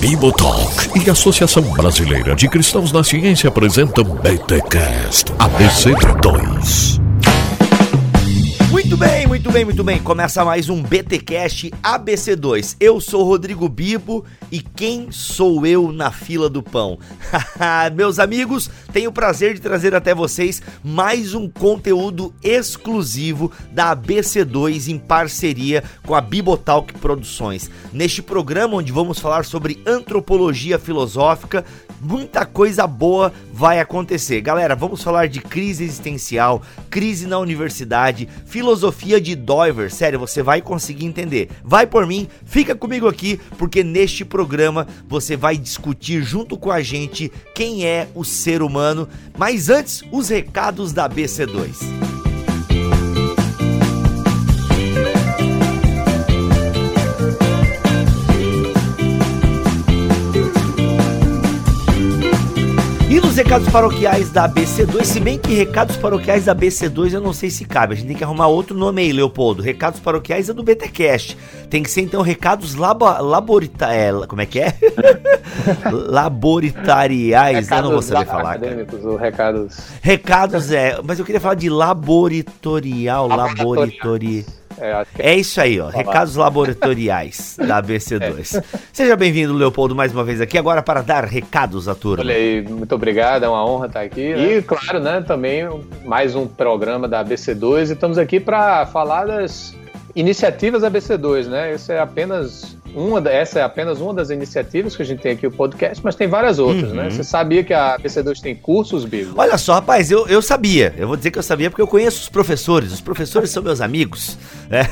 Bibotalk e Associação Brasileira de Cristãos na Ciência apresentam BTCast ABC2. Bem, muito bem. Começa mais um BTcast ABC2. Eu sou Rodrigo Bibo e quem sou eu na fila do pão? Meus amigos, tenho o prazer de trazer até vocês mais um conteúdo exclusivo da ABC2 em parceria com a Bibotalk Produções. Neste programa onde vamos falar sobre antropologia filosófica, muita coisa boa vai acontecer. Galera, vamos falar de crise existencial, crise na universidade, filosofia de Doiver. Sério, você vai conseguir entender. Vai por mim, fica comigo aqui, porque neste programa você vai discutir junto com a gente quem é o ser humano. Mas antes, os recados da BC2. Os recados paroquiais da BC2, se bem que recados paroquiais da BC2 eu não sei se cabe, a gente tem que arrumar outro nome aí, Leopoldo. Recados paroquiais é do BTcast. Tem que ser então recados labo, laborita, é, como é que é? Laboritariais, eu não vou saber falar. Acadêmicos ou recados. Recados é, mas eu queria falar de laboratorial, laboratorial. É, é, é, isso aí, ó. Recados laboratoriais da ABC2. É. Seja bem-vindo, Leopoldo, mais uma vez aqui, agora para dar recados à turma. Olha aí, muito obrigado, é uma honra estar aqui. Né? E, claro, né, também mais um programa da ABC2 e estamos aqui para falar das iniciativas ABC2, né? Isso é apenas uma, essa é apenas uma das iniciativas que a gente tem aqui o podcast, mas tem várias outras, né? uhum. né? Você sabia que a PC2 tem cursos, Bill? Olha só, rapaz, eu, eu sabia. Eu vou dizer que eu sabia porque eu conheço os professores. Os professores são meus amigos. É.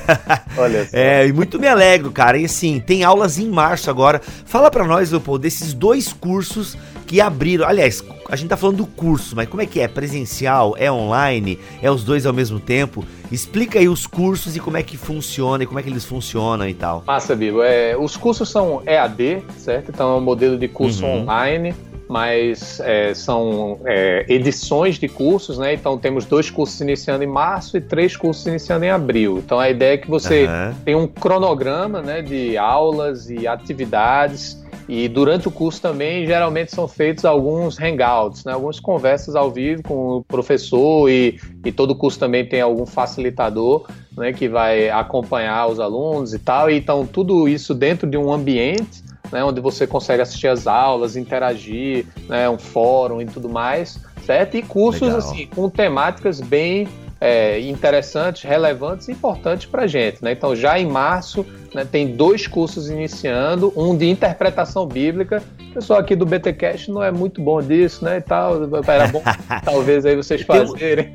Olha só. É, e muito me alegro, cara. E assim, tem aulas em março agora. Fala para nós, Leopoldo, desses dois cursos que abriram. Aliás, a gente tá falando do curso, mas como é que é? Presencial? É online? É os dois ao mesmo tempo? Explica aí os cursos e como é que funciona e como é que eles funcionam e tal. Massa, Bibo. É, os cursos são EAD, certo? Então é um modelo de curso uhum. online mas é, são é, edições de cursos, né? Então temos dois cursos iniciando em março e três cursos iniciando em abril. Então a ideia é que você uhum. tem um cronograma né, de aulas e atividades e durante o curso também, geralmente são feitos alguns hangouts, né? algumas conversas ao vivo com o professor e, e todo o curso também tem algum facilitador né, que vai acompanhar os alunos e tal. E, então, tudo isso dentro de um ambiente né, onde você consegue assistir as aulas, interagir, né, um fórum e tudo mais, certo? E cursos Legal. assim com temáticas bem é, interessantes, relevantes e importantes para a gente. Né? Então, já em março, né, tem dois cursos iniciando, um de interpretação bíblica. O pessoal aqui do BTcast não é muito bom disso, né? E tal. Era bom, talvez aí vocês fazerem.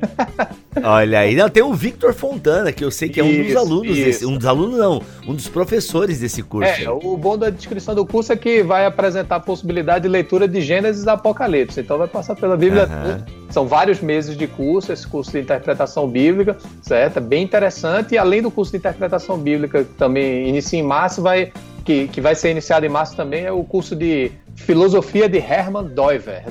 Olha aí, não, tem o Victor Fontana, que eu sei que é um isso, dos alunos isso. desse. Um dos alunos, não, um dos professores desse curso. É, o bom da descrição do curso é que vai apresentar a possibilidade de leitura de Gênesis e Apocalipse. Então vai passar pela Bíblia uhum. São vários meses de curso, esse curso de interpretação bíblica, certo? É bem interessante. E além do curso de interpretação bíblica, que também inicia em março, vai, que, que vai ser iniciado em março também, é o curso de filosofia de Hermann Doiver.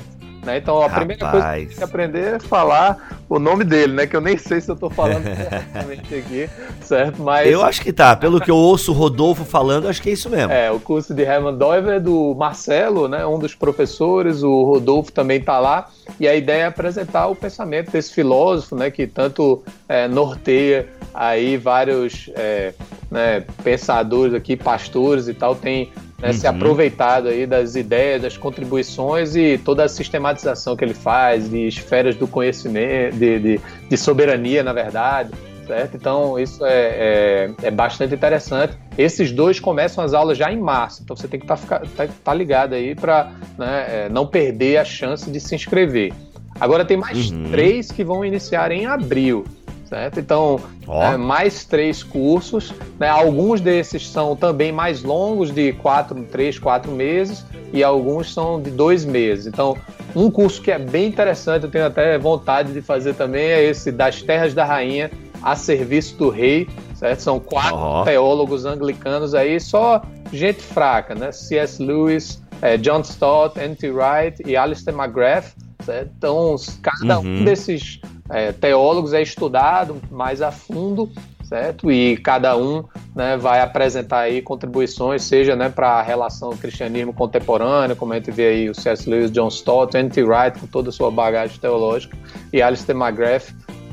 Né? Então a Rapaz. primeira coisa que tem que aprender é falar o nome dele, né? Que eu nem sei se eu tô falando corretamente aqui, certo? Mas. Eu acho que tá. Pelo que eu ouço o Rodolfo falando, acho que é isso mesmo. É, o curso de Hermann Doiver é do Marcelo, né? Um dos professores, o Rodolfo também tá lá. E a ideia é apresentar o pensamento desse filósofo, né? Que tanto é, norteia aí vários é, né, pensadores aqui, pastores e tal, tem né, uhum. se aproveitado aí das ideias, das contribuições e toda a sistematização que ele faz de esferas do conhecimento, de, de, de soberania, na verdade. Certo? Então, isso é, é, é, bastante interessante. Esses dois começam as aulas já em março, então você tem que estar tá, tá, tá ligado aí para né, é, não perder a chance de se inscrever. Agora, tem mais uhum. três que vão iniciar em abril certo? Então, oh. é, mais três cursos. Né? Alguns desses são também mais longos, de quatro, três, quatro meses, e alguns são de dois meses. Então, um curso que é bem interessante, eu tenho até vontade de fazer também, é esse das Terras da Rainha a serviço do rei, certo? São quatro oh. teólogos anglicanos aí, só gente fraca, né? C.S. Lewis, é, John Stott, N.T. Wright e Alistair McGrath, certo? Então, cada uhum. um desses é, teólogos é estudado mais a fundo, certo? E cada um né, vai apresentar aí contribuições, seja né, para a relação cristianismo contemporâneo, como a gente vê aí o C.S. Lewis, John Stott, N.T. Wright com toda a sua bagagem teológica, e Alistair McGrath,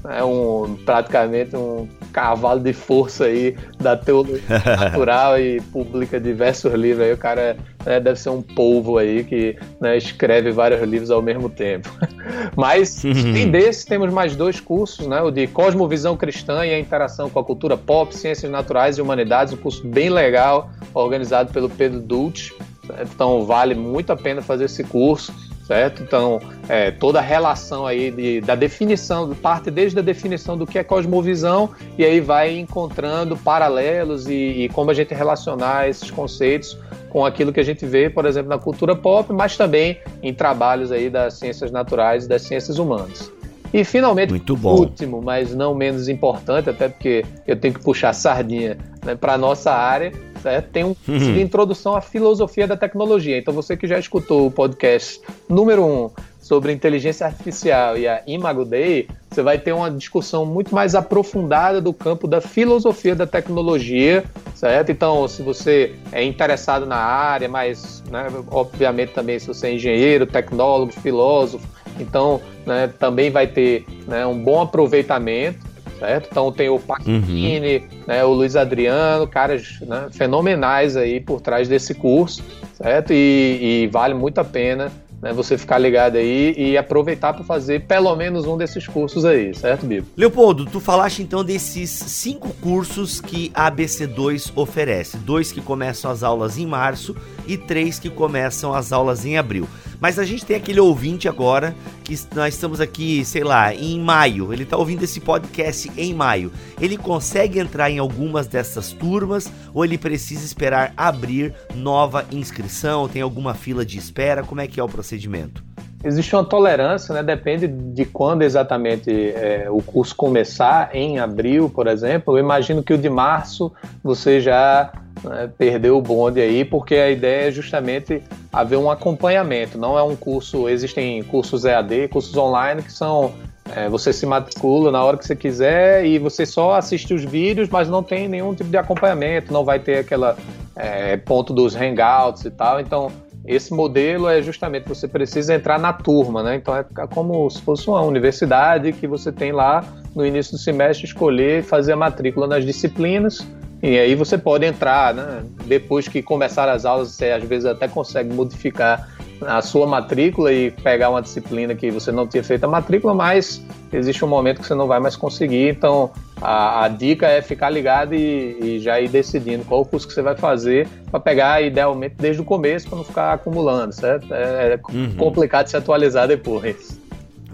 é um, praticamente um cavalo de força aí da teologia natural e publica diversos livros aí. O cara né, deve ser um polvo aí que né, escreve vários livros ao mesmo tempo. Mas, além desses, temos mais dois cursos, né? O de Cosmovisão Cristã e a Interação com a Cultura Pop, Ciências Naturais e Humanidades, um curso bem legal, organizado pelo Pedro Dulce. Então, vale muito a pena fazer esse curso certo? Então, é, toda a relação aí de, da definição, parte desde a definição do que é cosmovisão, e aí vai encontrando paralelos e, e, como a gente relacionar esses conceitos com aquilo que a gente vê, por exemplo, na cultura pop, mas também em trabalhos aí das ciências naturais e das ciências humanas. E finalmente, Muito bom. último, mas não menos importante, até porque eu tenho que puxar a sardinha né, para a nossa área, certo? Tem um uhum. de introdução à filosofia da tecnologia. Então, você que já escutou o podcast número um sobre inteligência artificial e a Imago Day, você vai ter uma discussão muito mais aprofundada do campo da filosofia da tecnologia, certo? Então, se você é interessado na área, mas, né, obviamente também se você é engenheiro, tecnólogo, filósofo, então né, também vai ter né, um bom aproveitamento certo? Então tem o Paquini, uhum. né, o Luiz Adriano, caras né, fenomenais aí por trás desse curso, certo? E, e vale muito a pena né, você ficar ligado aí e aproveitar para fazer pelo menos um desses cursos aí, certo, Bibo? Leopoldo, tu falaste então desses cinco cursos que a ABC2 oferece: dois que começam as aulas em março e três que começam as aulas em abril. Mas a gente tem aquele ouvinte agora que nós estamos aqui, sei lá, em maio. Ele está ouvindo esse podcast em maio. Ele consegue entrar em algumas dessas turmas ou ele precisa esperar abrir nova inscrição? Tem alguma fila de espera? Como é que é o procedimento? Existe uma tolerância, né? Depende de quando exatamente é, o curso começar, em abril, por exemplo. Eu imagino que o de março você já né, perdeu o bonde aí, porque a ideia é justamente haver um acompanhamento. Não é um curso, existem cursos EAD, cursos online que são é, você se matricula na hora que você quiser e você só assiste os vídeos, mas não tem nenhum tipo de acompanhamento, não vai ter aquela é, ponto dos hangouts e tal. Então esse modelo é justamente você precisa entrar na turma, né? Então é como se fosse uma universidade que você tem lá no início do semestre escolher fazer a matrícula nas disciplinas e aí você pode entrar, né? Depois que começar as aulas, você às vezes até consegue modificar a sua matrícula e pegar uma disciplina que você não tinha feito a matrícula, mas existe um momento que você não vai mais conseguir. Então, a, a dica é ficar ligado e, e, já ir decidindo qual o curso que você vai fazer para pegar, idealmente, desde o começo, para não ficar acumulando, certo? É, é uhum. complicado se atualizar depois.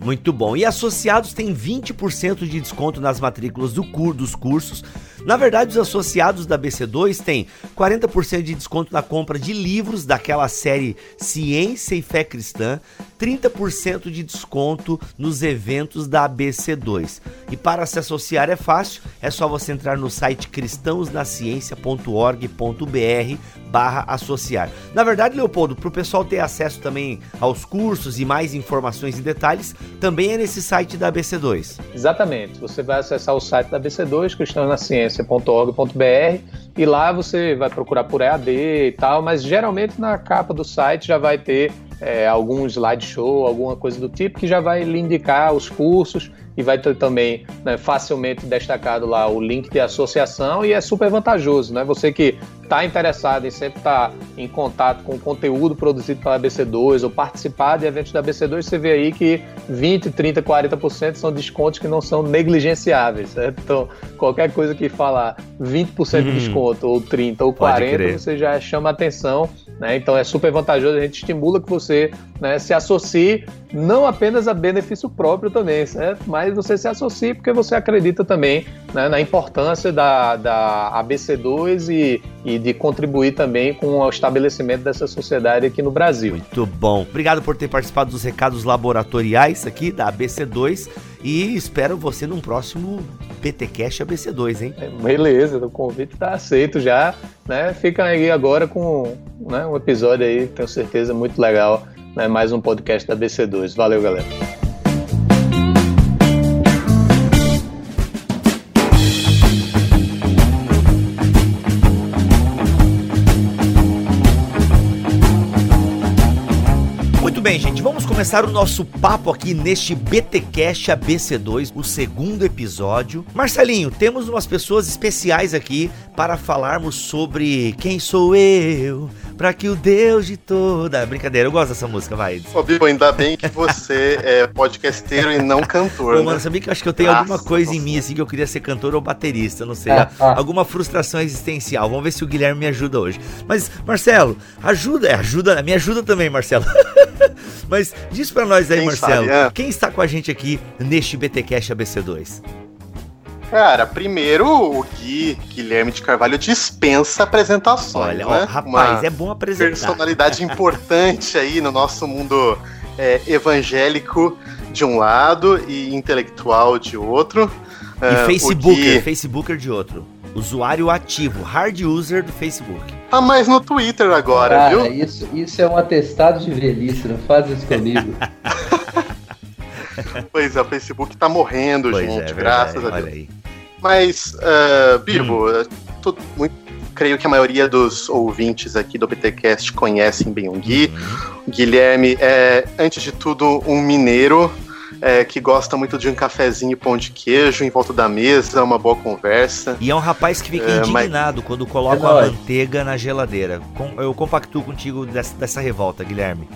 Muito bom. E associados têm 20% de desconto nas matrículas do cur, dos cursos na verdade, os associados da BC2 têm 40% de desconto na compra de livros daquela série Ciência e Fé Cristã, 30% de desconto nos eventos da ABC2. E para se associar é fácil, é só você entrar no site cristãosnaciencia.org.br barra associar. Na verdade, Leopoldo, para o pessoal ter acesso também aos cursos e mais informações e detalhes, também é nesse site da ABC2. Exatamente. Você vai acessar o site da ABC2, cristãosnaciencia.org.br e lá você vai procurar por EAD e tal, mas geralmente na capa do site já vai ter é, algum slideshow, alguma coisa do tipo, que já vai lhe indicar os cursos e vai ter também né, facilmente destacado lá o link de associação e é super vantajoso, né? Você que está interessado em sempre estar tá em contato com o conteúdo produzido pela BC2 ou participar de eventos da BC2, você vê aí que 20, 30, 40% são descontos que não são negligenciáveis, certo? Então, qualquer coisa que falar 20% uhum. de desconto ou 30 ou 40, você já chama atenção né? Então é super vantajoso, a gente estimula que você né, se associe não apenas a benefício próprio também, certo? mas você se associe porque você acredita também né, na importância da, da ABC2 e, e de contribuir também com o estabelecimento dessa sociedade aqui no Brasil. Muito bom. Obrigado por ter participado dos recados laboratoriais aqui da ABC2 e espero você num próximo BTcast ABC2, hein? É, beleza, o convite está aceito já, né? Fica aí agora com né, um episódio aí, tenho certeza, muito legal, né? Mais um podcast da ABC2. Valeu, galera. Bem, gente, vamos começar o nosso papo aqui neste BTcast ABC2, o segundo episódio. Marcelinho, temos umas pessoas especiais aqui para falarmos sobre quem sou eu, para que o Deus de toda. Brincadeira, eu gosto dessa música, vai. Ô, Bibo, ainda bem que você é podcasteiro e não cantor. Pô, né? mano, sabia que eu acho que eu tenho Nossa, alguma coisa em mim, assim, que eu queria ser cantor ou baterista, não sei. Ah. Alguma frustração existencial. Vamos ver se o Guilherme me ajuda hoje. Mas, Marcelo, ajuda, é, ajuda, me ajuda também, Marcelo. Mas diz pra nós aí, Quem Marcelo, sabe, é? quem está com a gente aqui neste BTcast ABC2? Cara, primeiro o Gui Guilherme de Carvalho dispensa apresentações. Olha, ó, né? rapaz, Uma é bom apresentar. personalidade importante aí no nosso mundo é, evangélico de um lado e intelectual de outro. E É, o Facebooker, Gui Facebooker de outro. Usuário ativo, hard user do Facebook. tá mais no Twitter agora, Cara, viu? isso, isso é um atestado de velhice, não faz isso comigo. Pois é, o Facebook tá morrendo, Pois gente, é, graças verdade, a Deus. olha aí. Mas, uh, Bibo, Hum. eu tô muito- creio que a maioria dos ouvintes aqui do BTcast conhecem bem o Gui. Uhum. O Guilherme é, antes de tudo, um mineiro é, que gosta muito de um cafezinho e pão de queijo em volta da mesa, uma boa conversa. E é um rapaz que fica É, mas- indignado quando coloca É a manteiga na geladeira. Com- Eu compactuo contigo dessa, dessa revolta, Guilherme.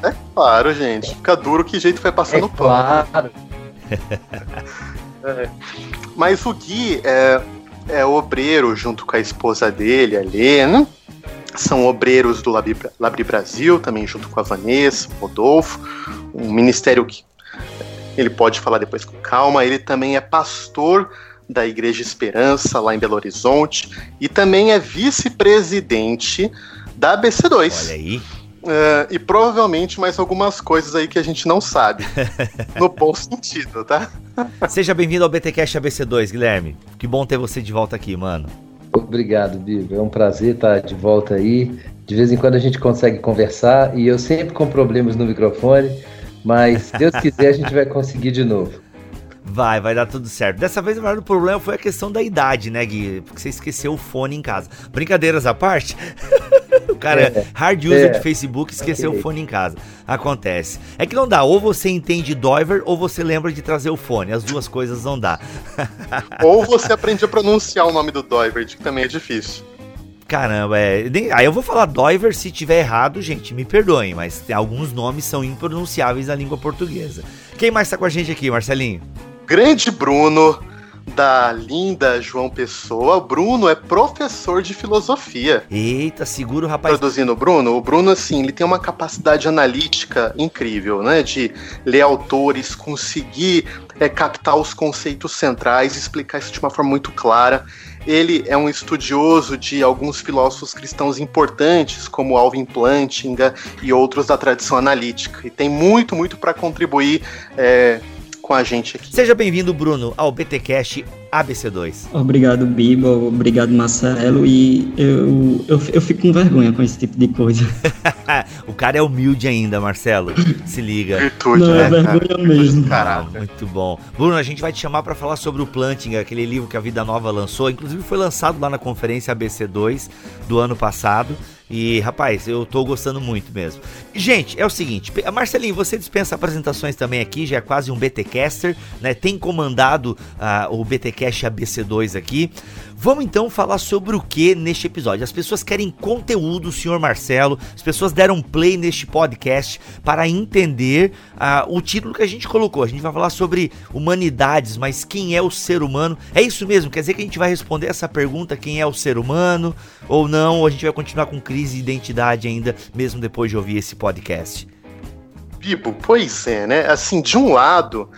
É claro, gente. Fica duro que jeito vai É passando o pão. claro. Mas o Gui é, é obreiro junto com a esposa dele, a Helena. São obreiros do Labri, Labri Brasil, também junto com a Vanessa, o Rodolfo. Um ministério que ele pode falar depois com calma. Ele também é pastor da Igreja Esperança, lá em Belo Horizonte. E também é vice-presidente da ABC2. Olha aí. É, e provavelmente mais algumas coisas aí que a gente não sabe. no bom sentido, tá? Seja bem-vindo ao BTcast ABC2, Guilherme. Que bom ter você de volta aqui, mano. Obrigado, Bibo. É um prazer estar de volta aí. De vez em quando a gente consegue conversar e eu sempre com problemas no microfone, mas se Deus quiser a gente vai conseguir de novo. Vai, vai dar tudo certo. Dessa vez o maior problema foi a questão da idade, né, Gui? Porque você esqueceu o fone em casa. Brincadeiras à parte. o cara é, hard user é. de Facebook esqueceu Ok. o fone em casa. Acontece. É que não dá, ou você entende Doiver ou você lembra de trazer o fone. As duas coisas não dá. Ou você aprende a pronunciar o nome do Doivert, que também é difícil. Caramba, é. Aí eu vou falar Doiver se tiver errado, gente, me perdoem, mas alguns nomes são impronunciáveis na língua portuguesa. Quem mais tá com a gente aqui, Marcelinho? Grande Bruno, da linda João Pessoa. O Bruno é professor de filosofia. Eita, segura o rapaz. Traduzindo o Bruno, o Bruno, assim, ele tem uma capacidade analítica incrível, né? De ler autores, conseguir é, captar os conceitos centrais, explicar isso de uma forma muito clara. Ele é um estudioso de alguns filósofos cristãos importantes, como Alvin Plantinga e outros da tradição analítica. E tem muito, muito para contribuir é, com a gente aqui. Seja bem-vindo, Bruno, ao BTcast ABC2. Obrigado, Bibo. Obrigado, Marcelo. E eu, eu, eu fico com vergonha com esse tipo de coisa. o cara é humilde ainda, Marcelo. Se liga. Virtude, Não, é né? cara? vergonha mesmo. Ah, Caraca. muito bom. Bruno, a gente vai te chamar para falar sobre o Planting, aquele livro que a Vida Nova lançou. Inclusive foi lançado lá na conferência ABC2 do ano passado. E, rapaz, eu tô gostando muito mesmo. Gente, é o seguinte, Marcelinho, você dispensa apresentações também aqui, já é quase um BTcaster, né? Tem comandado ah, o BTcast ABC2 aqui. Vamos então falar sobre o que neste episódio. As pessoas querem conteúdo, senhor Marcelo. As pessoas deram play neste podcast para entender ah, o título que a gente colocou. A gente vai falar sobre humanidades, mas quem é o ser humano? É isso mesmo? Quer dizer que a gente vai responder essa pergunta: quem é o ser humano? Ou não? Ou a gente vai continuar com crise de identidade ainda, mesmo depois de ouvir esse podcast? Bibo, pois é, né? Assim, de um lado,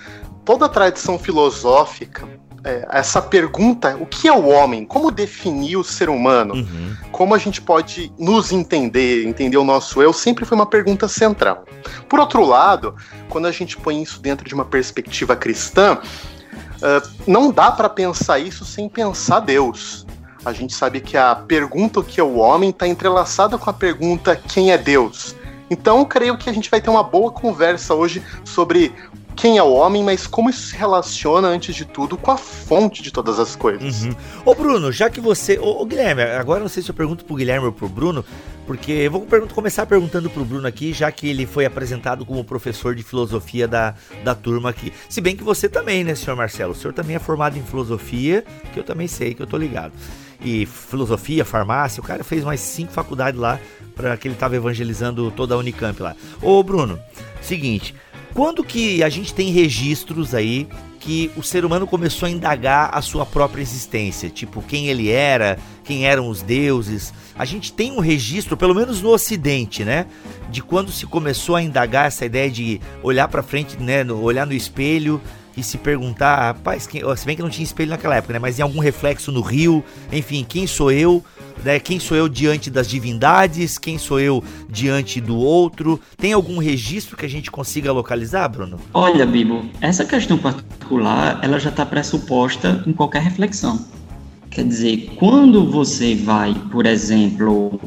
toda a tradição filosófica, é, essa pergunta, o que é o homem? Como definir o ser humano? Uhum. Como a gente pode nos entender, entender o nosso eu, sempre foi uma pergunta central. Por outro lado, quando a gente põe isso dentro de uma perspectiva cristã, ah, não dá para pensar isso sem pensar Deus. A gente sabe que a pergunta o que é o homem está entrelaçada com a pergunta quem é Deus. Então, creio que a gente vai ter uma boa conversa hoje sobre quem é o homem, mas como isso se relaciona, antes de tudo, com a fonte de todas as coisas. Uhum. Ô Bruno, já que você. Ô, ô, Guilherme, agora não sei se eu pergunto pro Guilherme ou pro Bruno, porque eu vou começar perguntando pro Bruno aqui, já que ele foi apresentado como professor de filosofia da, da turma aqui. Se bem que você também, né, senhor Marcelo? O senhor também é formado em filosofia, que eu também sei, que eu tô ligado. E filosofia, farmácia, o cara fez mais cinco faculdades lá para que ele tava evangelizando toda a Unicamp lá. Ô Bruno, seguinte. Quando que a gente tem registros aí que o ser humano começou a indagar a sua própria existência, tipo quem ele era, quem eram os deuses. A gente tem um registro, pelo menos no Ocidente, né, de quando se começou a indagar essa ideia de olhar para frente, né, olhar no espelho e se perguntar, rapaz, quem, se bem que não tinha espelho naquela época, né, mas em algum reflexo no rio, enfim, quem sou eu? né? Quem sou eu diante das divindades? Quem sou eu diante do outro? Tem algum registro que a gente consiga localizar, Bruno? Olha, Bibo, essa questão particular, ela já está pressuposta em qualquer reflexão. Quer dizer, quando você vai, por exemplo,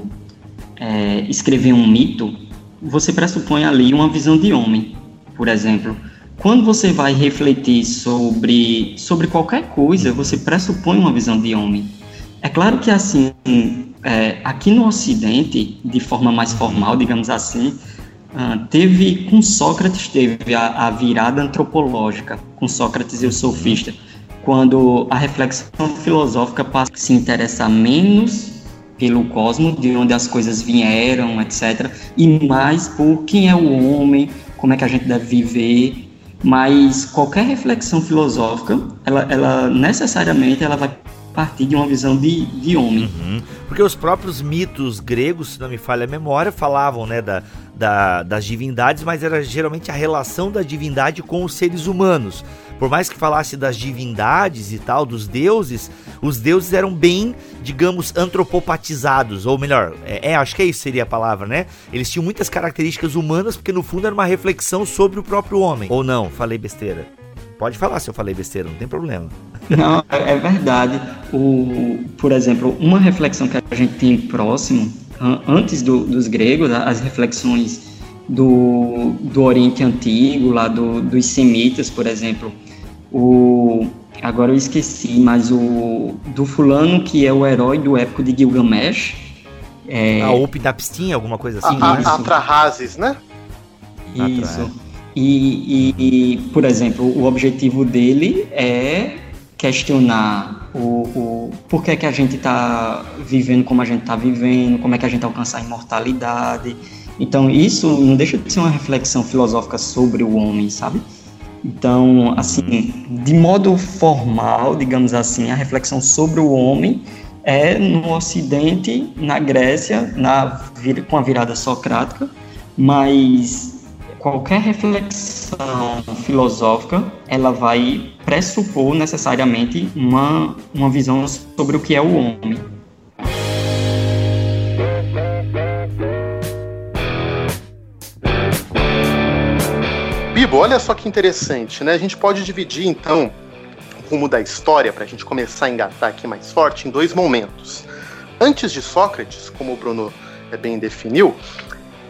é, escrever um mito, você pressupõe ali uma visão de homem, por exemplo. Quando você vai refletir sobre, sobre qualquer coisa, você pressupõe uma visão de homem. É claro que assim, é, aqui no Ocidente, de forma mais formal, digamos assim, uh, teve com Sócrates teve a, a, virada antropológica com Sócrates e o sofista, quando a reflexão filosófica passa a se interessar menos pelo cosmos, de onde as coisas vieram, etc., e mais por quem é o homem, como é que a gente deve viver. Mas qualquer reflexão filosófica, ela, ela necessariamente ela vai partir de uma visão de, de homem. Uhum. Porque os próprios mitos gregos, se não me falha a memória, falavam né, da, da, das divindades, mas era geralmente a relação da divindade com os seres humanos. Por mais que falasse das divindades e tal, dos deuses, os deuses eram bem, digamos, antropopatizados, ou melhor, é, é acho que é isso seria a palavra, né? Eles tinham muitas características humanas, porque no fundo era uma reflexão sobre o próprio homem. Ou não, falei besteira. Pode falar se eu falei besteira, não tem problema. Não, é, é verdade. O, por exemplo, uma reflexão que a gente tem próximo, antes do, dos gregos, as reflexões do, do Oriente Antigo, lá do, dos semitas, por exemplo, o, agora eu esqueci, mas o do fulano que é o herói do épico de Gilgamesh. É, a Upnapstin, alguma coisa assim? A, a, Atrahasis, né? Isso. E, e, e, por exemplo, o objetivo dele é questionar o, o por que, é que a gente está vivendo como a gente está vivendo, como é que a gente alcança a imortalidade. Então, isso não deixa de ser uma reflexão filosófica sobre o homem, sabe? Então, assim, de modo formal, digamos assim, a reflexão sobre o homem é no Ocidente, na Grécia, na, com a virada socrática, mas qualquer reflexão filosófica, ela vai pressupor necessariamente uma, uma visão sobre o que é o homem. Olha só que interessante, né? A gente pode dividir então o rumo da história para a gente começar a engatar aqui mais forte em dois momentos. Antes de Sócrates, como o Bruno eh, bem definiu,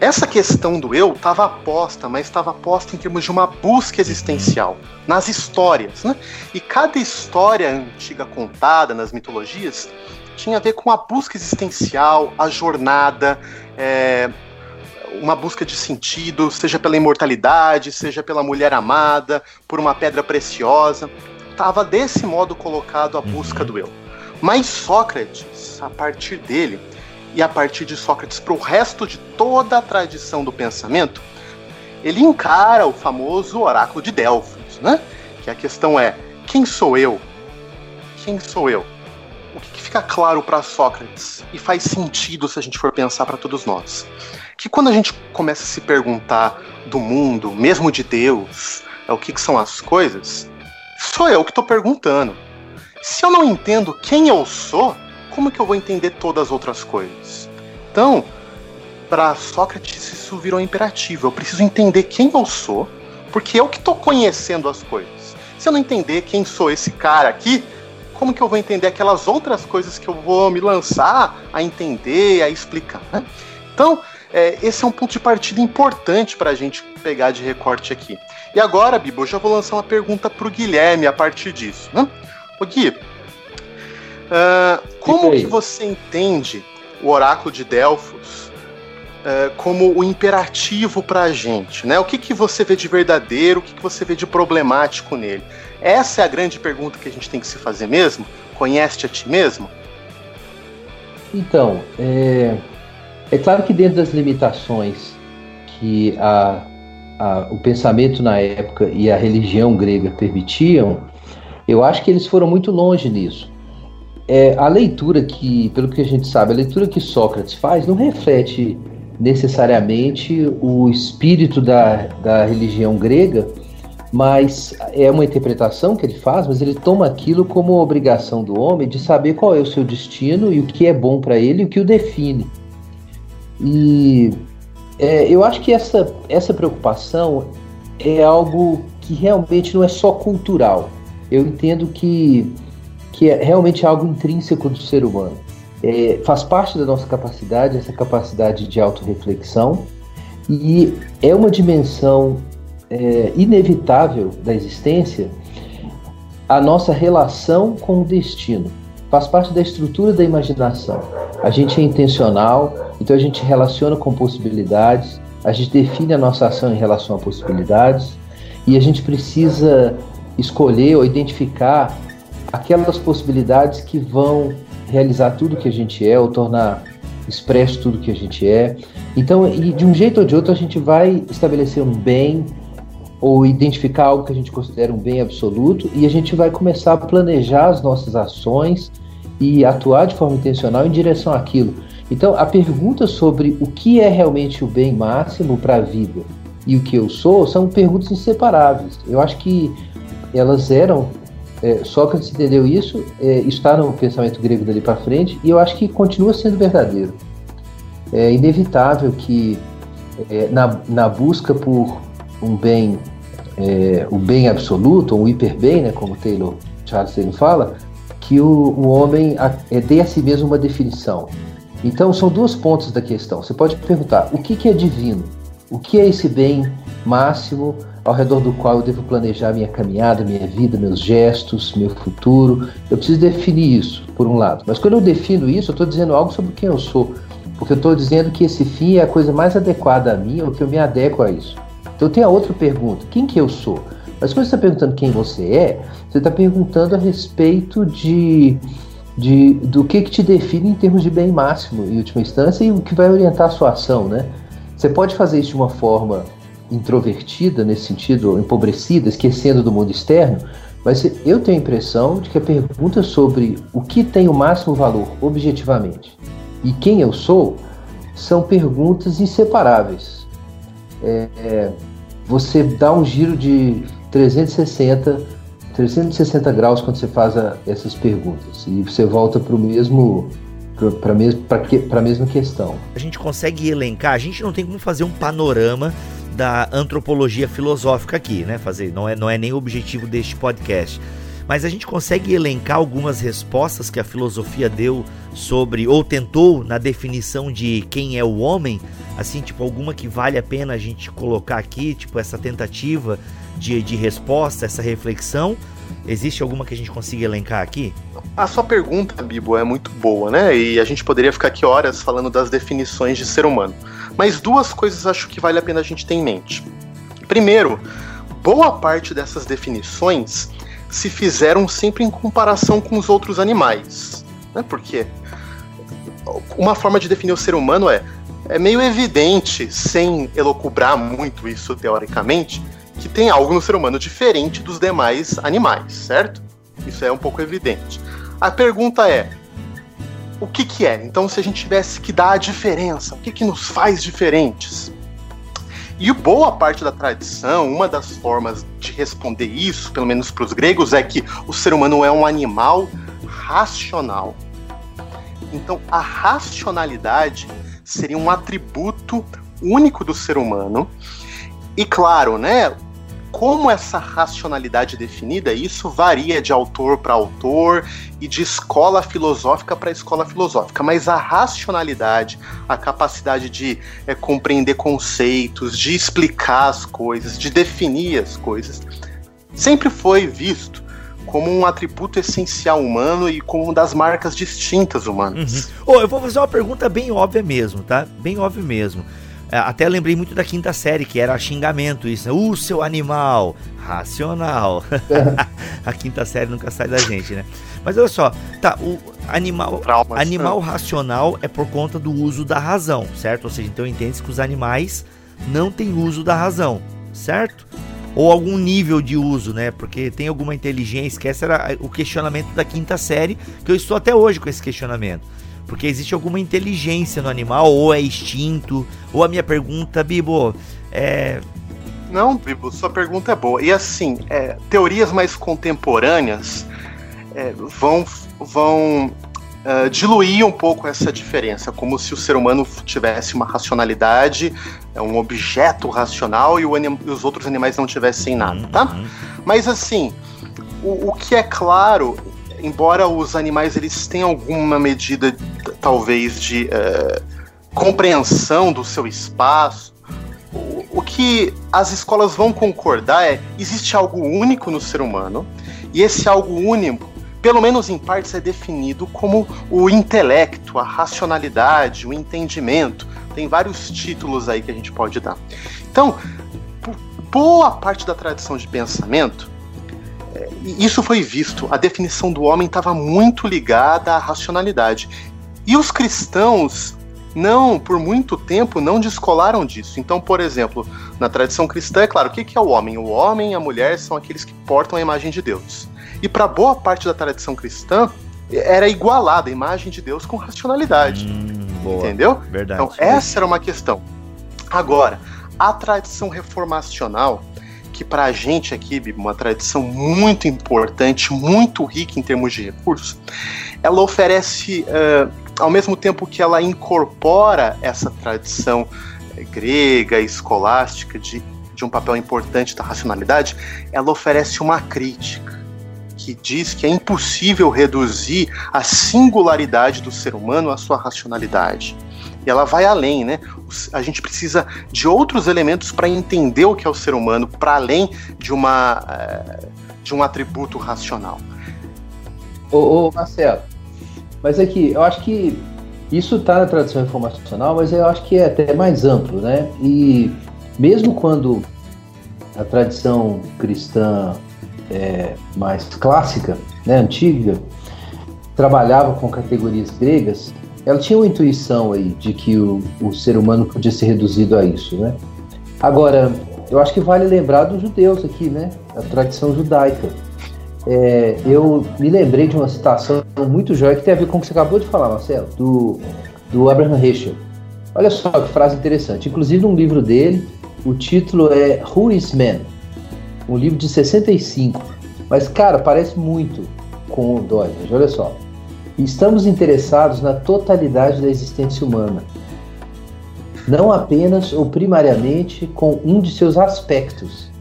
essa questão do eu estava posta, mas estava posta em termos de uma busca existencial, nas histórias. Né? E cada história antiga contada nas mitologias tinha a ver com a busca existencial, a jornada, é, uma busca de sentido, seja pela imortalidade, seja pela mulher amada, por uma pedra preciosa. Estava desse modo colocado a busca do eu. Mas Sócrates, a partir dele, e a partir de Sócrates para o resto de toda a tradição do pensamento, ele encara o famoso oráculo de Delfos, né? Que a questão é: quem sou eu? Quem sou eu? O que, que fica claro para Sócrates e faz sentido se a gente for pensar para todos nós? Que quando a gente começa a se perguntar do mundo, mesmo de Deus, é o que, que são as coisas, sou eu que estou perguntando. Se eu não entendo quem eu sou, como que eu vou entender todas as outras coisas? Então, para Sócrates isso virou imperativo. Eu preciso entender quem eu sou, porque eu que estou conhecendo as coisas. Se eu não entender quem sou esse cara aqui, como que eu vou entender aquelas outras coisas que eu vou me lançar a entender, a explicar? Né? Então, é, esse é um ponto de partida importante para a gente pegar de recorte aqui. E agora, Bibo, eu já vou lançar uma pergunta para o Guilherme a partir disso. Né? O Gui, uh, como que você entende o oráculo de Delfos uh, como o imperativo para a gente? Né? O que, que você vê de verdadeiro, o que, que você vê de problemático nele? Essa é a grande pergunta que a gente tem que se fazer mesmo? Conhece a ti mesmo? Então, é, é claro que dentro das limitações que a, a, o pensamento na época e a religião grega permitiam, eu acho que eles foram muito longe nisso. É, a leitura que, pelo que a gente sabe, a leitura que Sócrates faz não reflete necessariamente o espírito da, da religião grega, mas é uma interpretação que ele faz, mas ele toma aquilo como obrigação do homem de saber qual é o seu destino e o que é bom para ele e o que o define. E é, eu acho que essa, essa preocupação é algo que realmente não é só cultural. Eu entendo que, que é realmente algo intrínseco do ser humano. É, faz parte da nossa capacidade, essa capacidade de autorreflexão, e é uma dimensão é, inevitável da existência a nossa relação com o destino. Faz parte da estrutura da imaginação. A gente é intencional, então a gente relaciona com possibilidades, a gente define a nossa ação em relação a possibilidades e a gente precisa escolher ou identificar aquelas possibilidades que vão realizar tudo que a gente é ou tornar expresso tudo que a gente é. Então, de um jeito ou de outro, a gente vai estabelecer um bem ou identificar algo que a gente considera um bem absoluto e a gente vai começar a planejar as nossas ações e atuar de forma intencional em direção àquilo. Então, a pergunta sobre o que é realmente o bem máximo para a vida e o que eu sou são perguntas inseparáveis. Eu acho que elas eram. É, Sócrates entendeu isso, é, está no pensamento grego dali para frente, e eu acho que continua sendo verdadeiro. É inevitável que, é, na, na busca por um bem, é, o bem absoluto, um hiperbem, né, como Taylor, Charles Taylor fala, que o, o homem a, é, dê a si mesmo uma definição. Então, são duas pontos da questão. Você pode perguntar: o que, que é divino? O que é esse bem máximo ao redor do qual eu devo planejar minha caminhada, minha vida, meus gestos, meu futuro? Eu preciso definir isso, por um lado. Mas quando eu defino isso, eu estou dizendo algo sobre quem eu sou. Porque eu estou dizendo que esse fim é a coisa mais adequada a mim, ou que eu me adequo a isso. Então tem a outra pergunta: quem que eu sou? Mas quando você está perguntando quem você é, você está perguntando a respeito de de, do que, que te define em termos de bem máximo, em última instância, e o que vai orientar a sua ação, né? Você pode fazer isso de uma forma introvertida, nesse sentido, empobrecida, esquecendo do mundo externo, mas eu tenho a impressão de que a pergunta sobre o que tem o máximo valor objetivamente e quem eu sou são perguntas inseparáveis. É, é, você dá um giro de 360 360 graus quando você faz a, essas perguntas e você volta para o mesmo para mesmo, a mesma questão. A gente consegue elencar, a gente não tem como fazer um panorama da antropologia filosófica aqui, né? Fazer, não é, não é nem o objetivo deste podcast. Mas a gente consegue elencar algumas respostas que a filosofia deu sobre, ou tentou na definição de quem é o homem, assim, tipo, alguma que vale a pena a gente colocar aqui, tipo, essa tentativa de, de resposta, essa reflexão? Existe alguma que a gente consiga elencar aqui? A sua pergunta, Bibo, é muito boa, né? E a gente poderia ficar aqui horas falando das definições de ser humano. Mas duas coisas acho que vale a pena a gente ter em mente. Primeiro, boa parte dessas definições se fizeram sempre em comparação com os outros animais. Né? Porque uma forma de definir o ser humano é, é meio evidente, sem elocubrar muito isso teoricamente, que tem algo no ser humano diferente dos demais animais, certo? Isso é um pouco evidente. A pergunta é: o que, que é? Então, se a gente tivesse que dar a diferença, o que, que nos faz diferentes? E boa parte da tradição, uma das formas de responder isso, pelo menos para os gregos, é que o ser humano é um animal racional. Então, a racionalidade seria um atributo único do ser humano e claro, né? como essa racionalidade definida, isso varia de autor para autor e de escola filosófica para escola filosófica. Mas a racionalidade, a capacidade de é, compreender conceitos, de explicar as coisas, de definir as coisas, sempre foi visto como um atributo essencial humano e como uma das marcas distintas humanas. Uhum. Oh, eu vou fazer uma pergunta bem óbvia mesmo, tá? Bem óbvio mesmo. É, até lembrei muito da quinta série, que era xingamento, isso, né? Uh, seu animal, racional. a quinta série nunca sai da gente, né? Mas olha só, tá, o animal, Traumas, animal né? racional é por conta do uso da razão, certo? Ou seja, então entende que os animais não têm uso da razão, certo? Ou algum nível de uso, né? Porque tem alguma inteligência, que esse era o questionamento da quinta série, que eu estou até hoje com esse questionamento. Porque existe alguma inteligência no animal, ou é extinto, ou a minha pergunta, Bibo, é. Não, Bibo, sua pergunta é boa. E assim, é, teorias mais contemporâneas é, vão, vão uh, diluir um pouco essa diferença, como se o ser humano tivesse uma racionalidade, é um objeto racional e, e os outros animais não tivessem nada, tá? Uhum. Mas assim, o, o que é claro embora os animais eles tenham alguma medida, talvez, de uh, compreensão do seu espaço, o, que as escolas vão concordar é existe algo único no ser humano, e esse algo único, pelo menos em partes, é definido como o intelecto, a racionalidade, o entendimento. Tem vários títulos aí que a gente pode dar. Então, boa parte da tradição de pensamento isso foi visto. A definição do homem estava muito ligada à racionalidade. E os cristãos não, por muito tempo, não descolaram disso. Então, por exemplo, na tradição cristã, é claro, o que é o homem? O homem e a mulher são aqueles que portam a imagem de Deus. E para boa parte da tradição cristã, era igualada a imagem de Deus com racionalidade. Hum, entendeu? Verdade. Então, essa era uma questão. Agora, a tradição reformacional que para a gente aqui, uma tradição muito importante, muito rica em termos de recursos, ela oferece, uh, ao mesmo tempo que ela incorpora essa tradição eh, grega, escolástica, de, de um papel importante da racionalidade, ela oferece uma crítica que diz que é impossível reduzir a singularidade do ser humano à sua racionalidade. E ela vai além, né? A gente precisa de outros elementos para entender o que é o ser humano, para além de, uma, eh, de um atributo racional. Ô, ô Marcelo, mas aqui, eu acho que isso está na tradição informacional, mas eu acho que é até mais amplo, né? E mesmo quando a tradição cristã é, mais clássica, né, antiga, trabalhava com categorias gregas, ela tinha uma intuição aí de que o, o ser humano podia ser reduzido a isso, né? Agora, eu acho que vale lembrar dos judeus aqui, né? A tradição judaica. É, eu me lembrei de uma citação muito jóia que tem a ver com o que você acabou de falar, Marcelo, do, do Abraham Heschel. Olha só que frase interessante. Inclusive, num livro dele, o título é Who is Man? Um livro de 65. Mas, cara, parece muito com o Douglas. Olha só. Estamos interessados na totalidade da existência humana, não apenas ou primariamente com um de seus aspectos.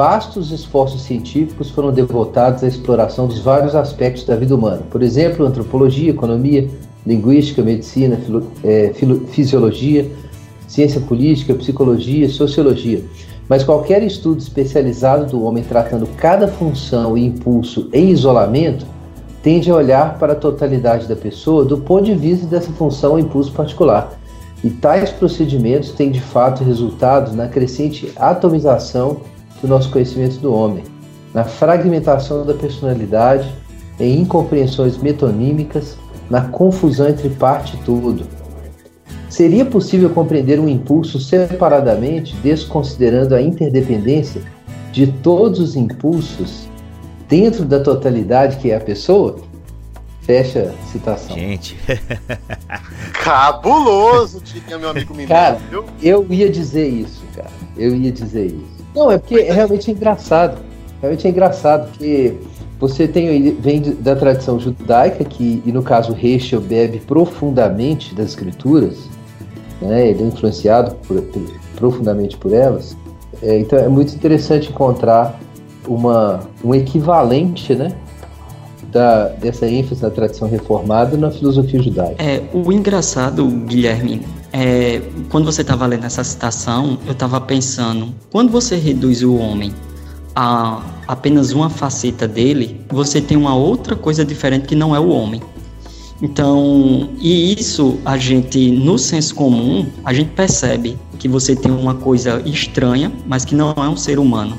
Vastos esforços científicos foram devotados à exploração dos vários aspectos da vida humana, por exemplo, antropologia, economia, linguística, medicina, filo, é, filo, fisiologia, ciência política, psicologia, sociologia. Mas qualquer estudo especializado do homem tratando cada função e impulso em isolamento tende a olhar para a totalidade da pessoa do ponto de vista dessa função ou impulso particular. E tais procedimentos têm de fato resultado na crescente atomização do nosso conhecimento do homem, na fragmentação da personalidade, em incompreensões metonímicas, na confusão entre parte e todo. Seria possível compreender um impulso separadamente, desconsiderando a interdependência de todos os impulsos dentro da totalidade que é a pessoa? Fecha a citação. Gente. Cabuloso, diria meu amigo Mineiro. Cara, eu ia dizer isso, cara. Eu ia dizer isso. Não, é porque é realmente engraçado. Realmente é engraçado, porque você tem, vem da tradição judaica, que, e no caso Heschel bebe profundamente das escrituras, né? ele é influenciado por, profundamente por elas. é, então é muito interessante encontrar uma, um equivalente, né? Da, dessa ênfase na tradição reformada na filosofia judaica. É, o engraçado, Guilherme, é, quando você estava lendo essa citação, eu estava pensando, quando você reduz o homem a apenas uma faceta dele, você tem uma outra coisa diferente que não é o homem. Então, e isso a gente, no senso comum, a gente percebe que você tem uma coisa estranha, mas que não é um ser humano,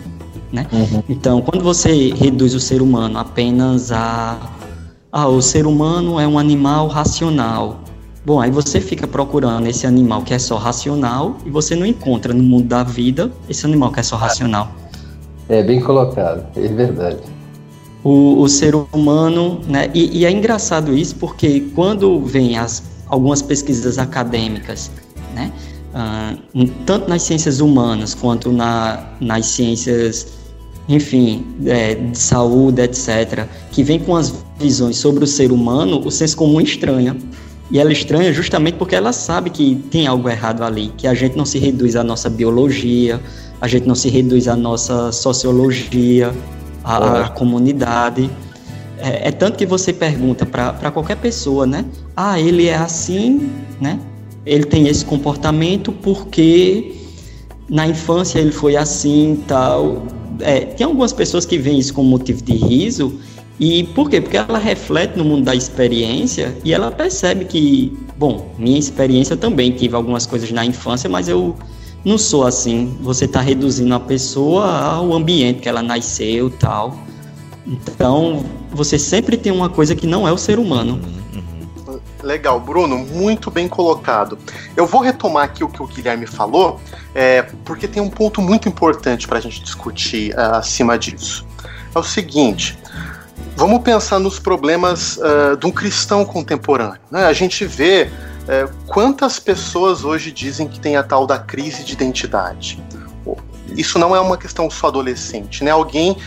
né? Uhum. Então, quando você reduz o ser humano apenas a ah, o ser humano é um animal racional. Bom, aí você fica procurando esse animal que é só racional e você não encontra no mundo da vida esse animal que é só racional. É bem colocado, é verdade. O, o ser humano, né? E, e, é engraçado isso porque quando vem as, algumas pesquisas acadêmicas, né? Uh, tanto nas ciências humanas quanto na, nas ciências, enfim, é, de saúde, etc., que vem com as visões sobre o ser humano, o senso comum estranha. E ela estranha justamente porque ela sabe que tem algo errado ali, que a gente não se reduz à nossa biologia, a gente não se reduz à nossa sociologia, à, à comunidade. É, é, tanto que você pergunta para qualquer pessoa, né? Ah, ele é assim, né? Ele tem esse comportamento porque na infância ele foi assim tal. É, tem algumas pessoas que veem isso como motivo de riso. E por quê? Porque ela reflete no mundo da experiência e ela percebe que, bom, minha experiência também tive algumas coisas na infância, mas eu não sou assim. Você está reduzindo a pessoa ao ambiente que ela nasceu tal. Então, você sempre tem uma coisa que não é o ser humano. Legal, Bruno, muito bem colocado. Eu vou retomar aqui o que o Guilherme falou, é, porque tem um ponto muito importante para a gente discutir uh, acima disso. É o seguinte: vamos pensar nos problemas uh, de um cristão contemporâneo. Né? A gente vê é, quantas pessoas hoje dizem que tem a tal da crise de identidade? Isso não é uma questão só adolescente, né? Alguém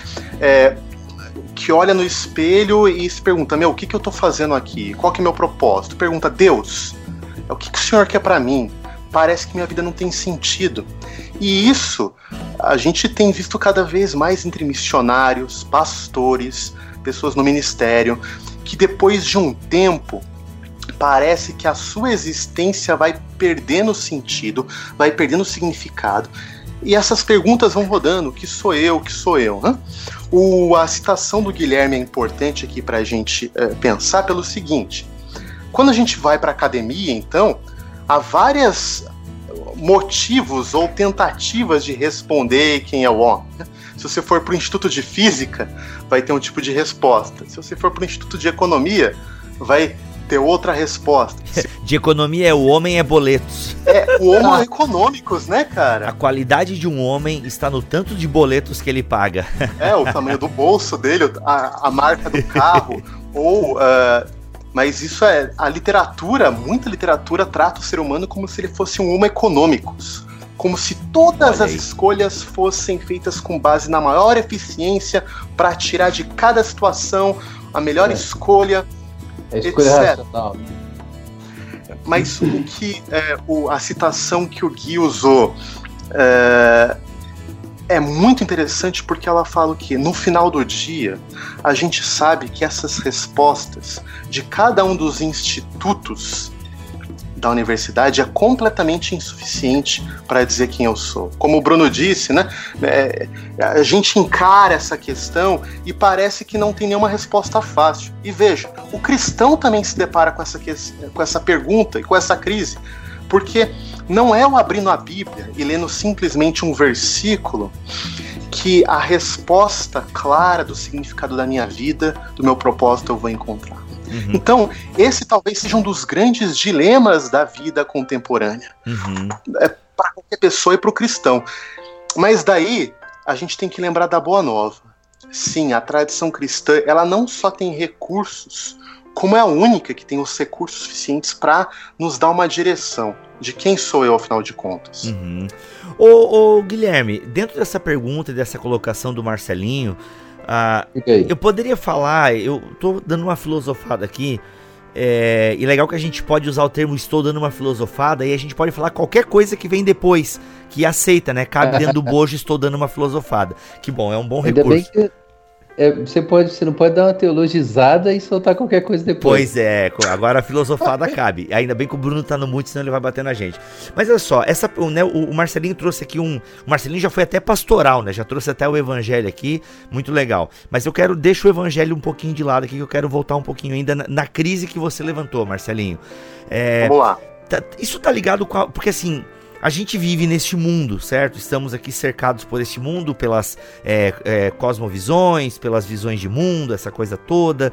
é, que olha no espelho e se pergunta: Meu, o que, que eu estou fazendo aqui? Qual que é o meu propósito? Pergunta: Deus, o que, que o Senhor quer para mim? Parece que minha vida não tem sentido. E isso a gente tem visto cada vez mais entre missionários, pastores, pessoas no ministério, que depois de um tempo parece que a sua existência vai perdendo sentido, vai perdendo significado. E essas perguntas vão rodando: que sou eu, que sou eu? Né? O, a citação do Guilherme é importante aqui para a gente é, pensar pelo seguinte: quando a gente vai para a academia, então, há vários motivos ou tentativas de responder quem é o homem. Né? Se você for para o Instituto de Física, vai ter um tipo de resposta. Se você for para o Instituto de Economia, vai ter outra resposta. De economia é o homem é boletos. É, o homo econômicos, né, cara? A qualidade de um homem está no tanto de boletos que ele paga. É, o tamanho do bolso dele, a, a marca do carro, ou. Uh, mas isso é. A literatura, muita literatura trata o ser humano como se ele fosse um homo econômicos. Como se todas as escolhas fossem feitas com base na maior eficiência para tirar de cada situação a melhor é. escolha é escolha racional. Mas o que é, o, a citação que o Gui usou é, é muito interessante porque ela fala que no final do dia a gente sabe que essas respostas de cada um dos institutos da universidade é completamente insuficiente para dizer quem eu sou. Como o Bruno disse, né? É, a gente encara essa questão e parece que não tem nenhuma resposta fácil. E veja, o cristão também se depara com essa, com essa pergunta e com essa crise. Porque não é o abrindo a Bíblia e lendo simplesmente um versículo que a resposta clara do significado da minha vida, do meu propósito, eu vou encontrar. Uhum. Então, esse talvez seja um dos grandes dilemas da vida contemporânea. Uhum. É, para qualquer pessoa e para o cristão. Mas daí, a gente tem que lembrar da boa nova. Sim, a tradição cristã, ela não só tem recursos, como é a única que tem os recursos suficientes para nos dar uma direção de quem sou eu, afinal de contas. Uhum. Ô, ô, Guilherme, dentro dessa pergunta e dessa colocação do Marcelinho, ah, eu poderia falar, eu tô dando uma filosofada aqui. É, e legal que a gente pode usar o termo estou dando uma filosofada e a gente pode falar qualquer coisa que vem depois, que aceita, né? Cabe dentro do bojo, estou dando uma filosofada. Que bom, é um bom Ainda recurso. bem que é, você, pode, você não pode dar uma teologizada e soltar qualquer coisa depois. Pois é, agora a filosofada cabe. Ainda bem que o Bruno tá no mute, senão ele vai bater na gente. Mas olha só, essa, né, o, Marcelinho trouxe aqui um. O Marcelinho já foi até pastoral, né? Já trouxe até o evangelho aqui, muito legal. Mas eu quero, deixa o evangelho um pouquinho de lado aqui, que eu quero voltar um pouquinho ainda na, na crise que você levantou, Marcelinho. É, Vamos lá. Tá, isso tá ligado com. A, porque assim a gente vive neste mundo, certo? Estamos aqui cercados por este mundo, pelas é, é, cosmovisões, pelas visões de mundo, essa coisa toda.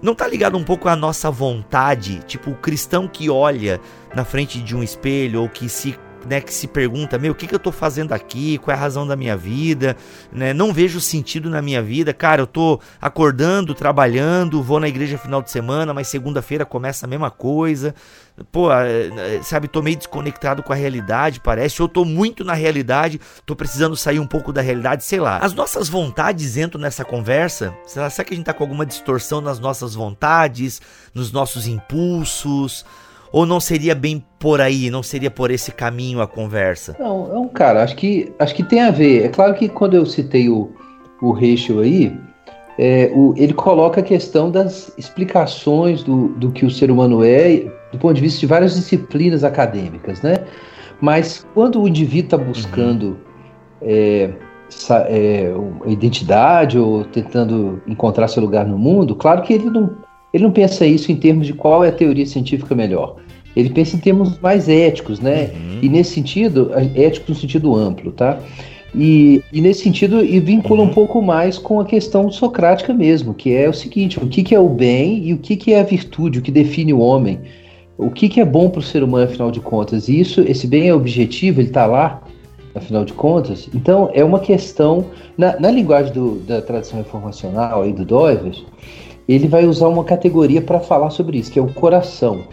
Não tá ligado um pouco à nossa vontade? Tipo, o cristão que olha na frente de um espelho ou que se né, que se pergunta, meu, o que, que eu tô fazendo aqui? Qual é a razão da minha vida? Né, não vejo sentido na minha vida. Cara, eu tô acordando, trabalhando, vou na igreja final de semana, mas segunda-feira começa a mesma coisa. Pô, sabe, tô meio desconectado com a realidade, parece. Ou tô muito na realidade, tô precisando sair um pouco da realidade, sei lá. As nossas vontades entram nessa conversa? Será, será que a gente tá com alguma distorção nas nossas vontades, nos nossos impulsos? Ou não seria bem por aí, não seria por esse caminho a conversa? Não, não cara, acho que, acho que tem a ver. É claro que quando eu citei o, o Rachel aí, é, o, ele coloca a questão das explicações do, do que o ser humano é, do ponto de vista de várias disciplinas acadêmicas, né? Mas quando o indivíduo está buscando uhum. é, é, identidade ou tentando encontrar seu lugar no mundo, claro que ele não ele não pensa isso em termos de qual é a teoria científica melhor. Ele pensa em termos mais éticos, né? Uhum. E nesse sentido, ético no sentido amplo, tá? E, e nesse sentido, e vincula uhum. um pouco mais com a questão socrática mesmo, que é o seguinte: o que, que é o bem e o que, que é a virtude, o que define o homem, o que, que é bom para o ser humano, afinal de contas. E isso, esse bem é objetivo, ele está lá, afinal de contas. Então, é uma questão, na, na linguagem do, da tradição reformacional aí do Doivers, ele vai usar uma categoria para falar sobre isso, que é o coração.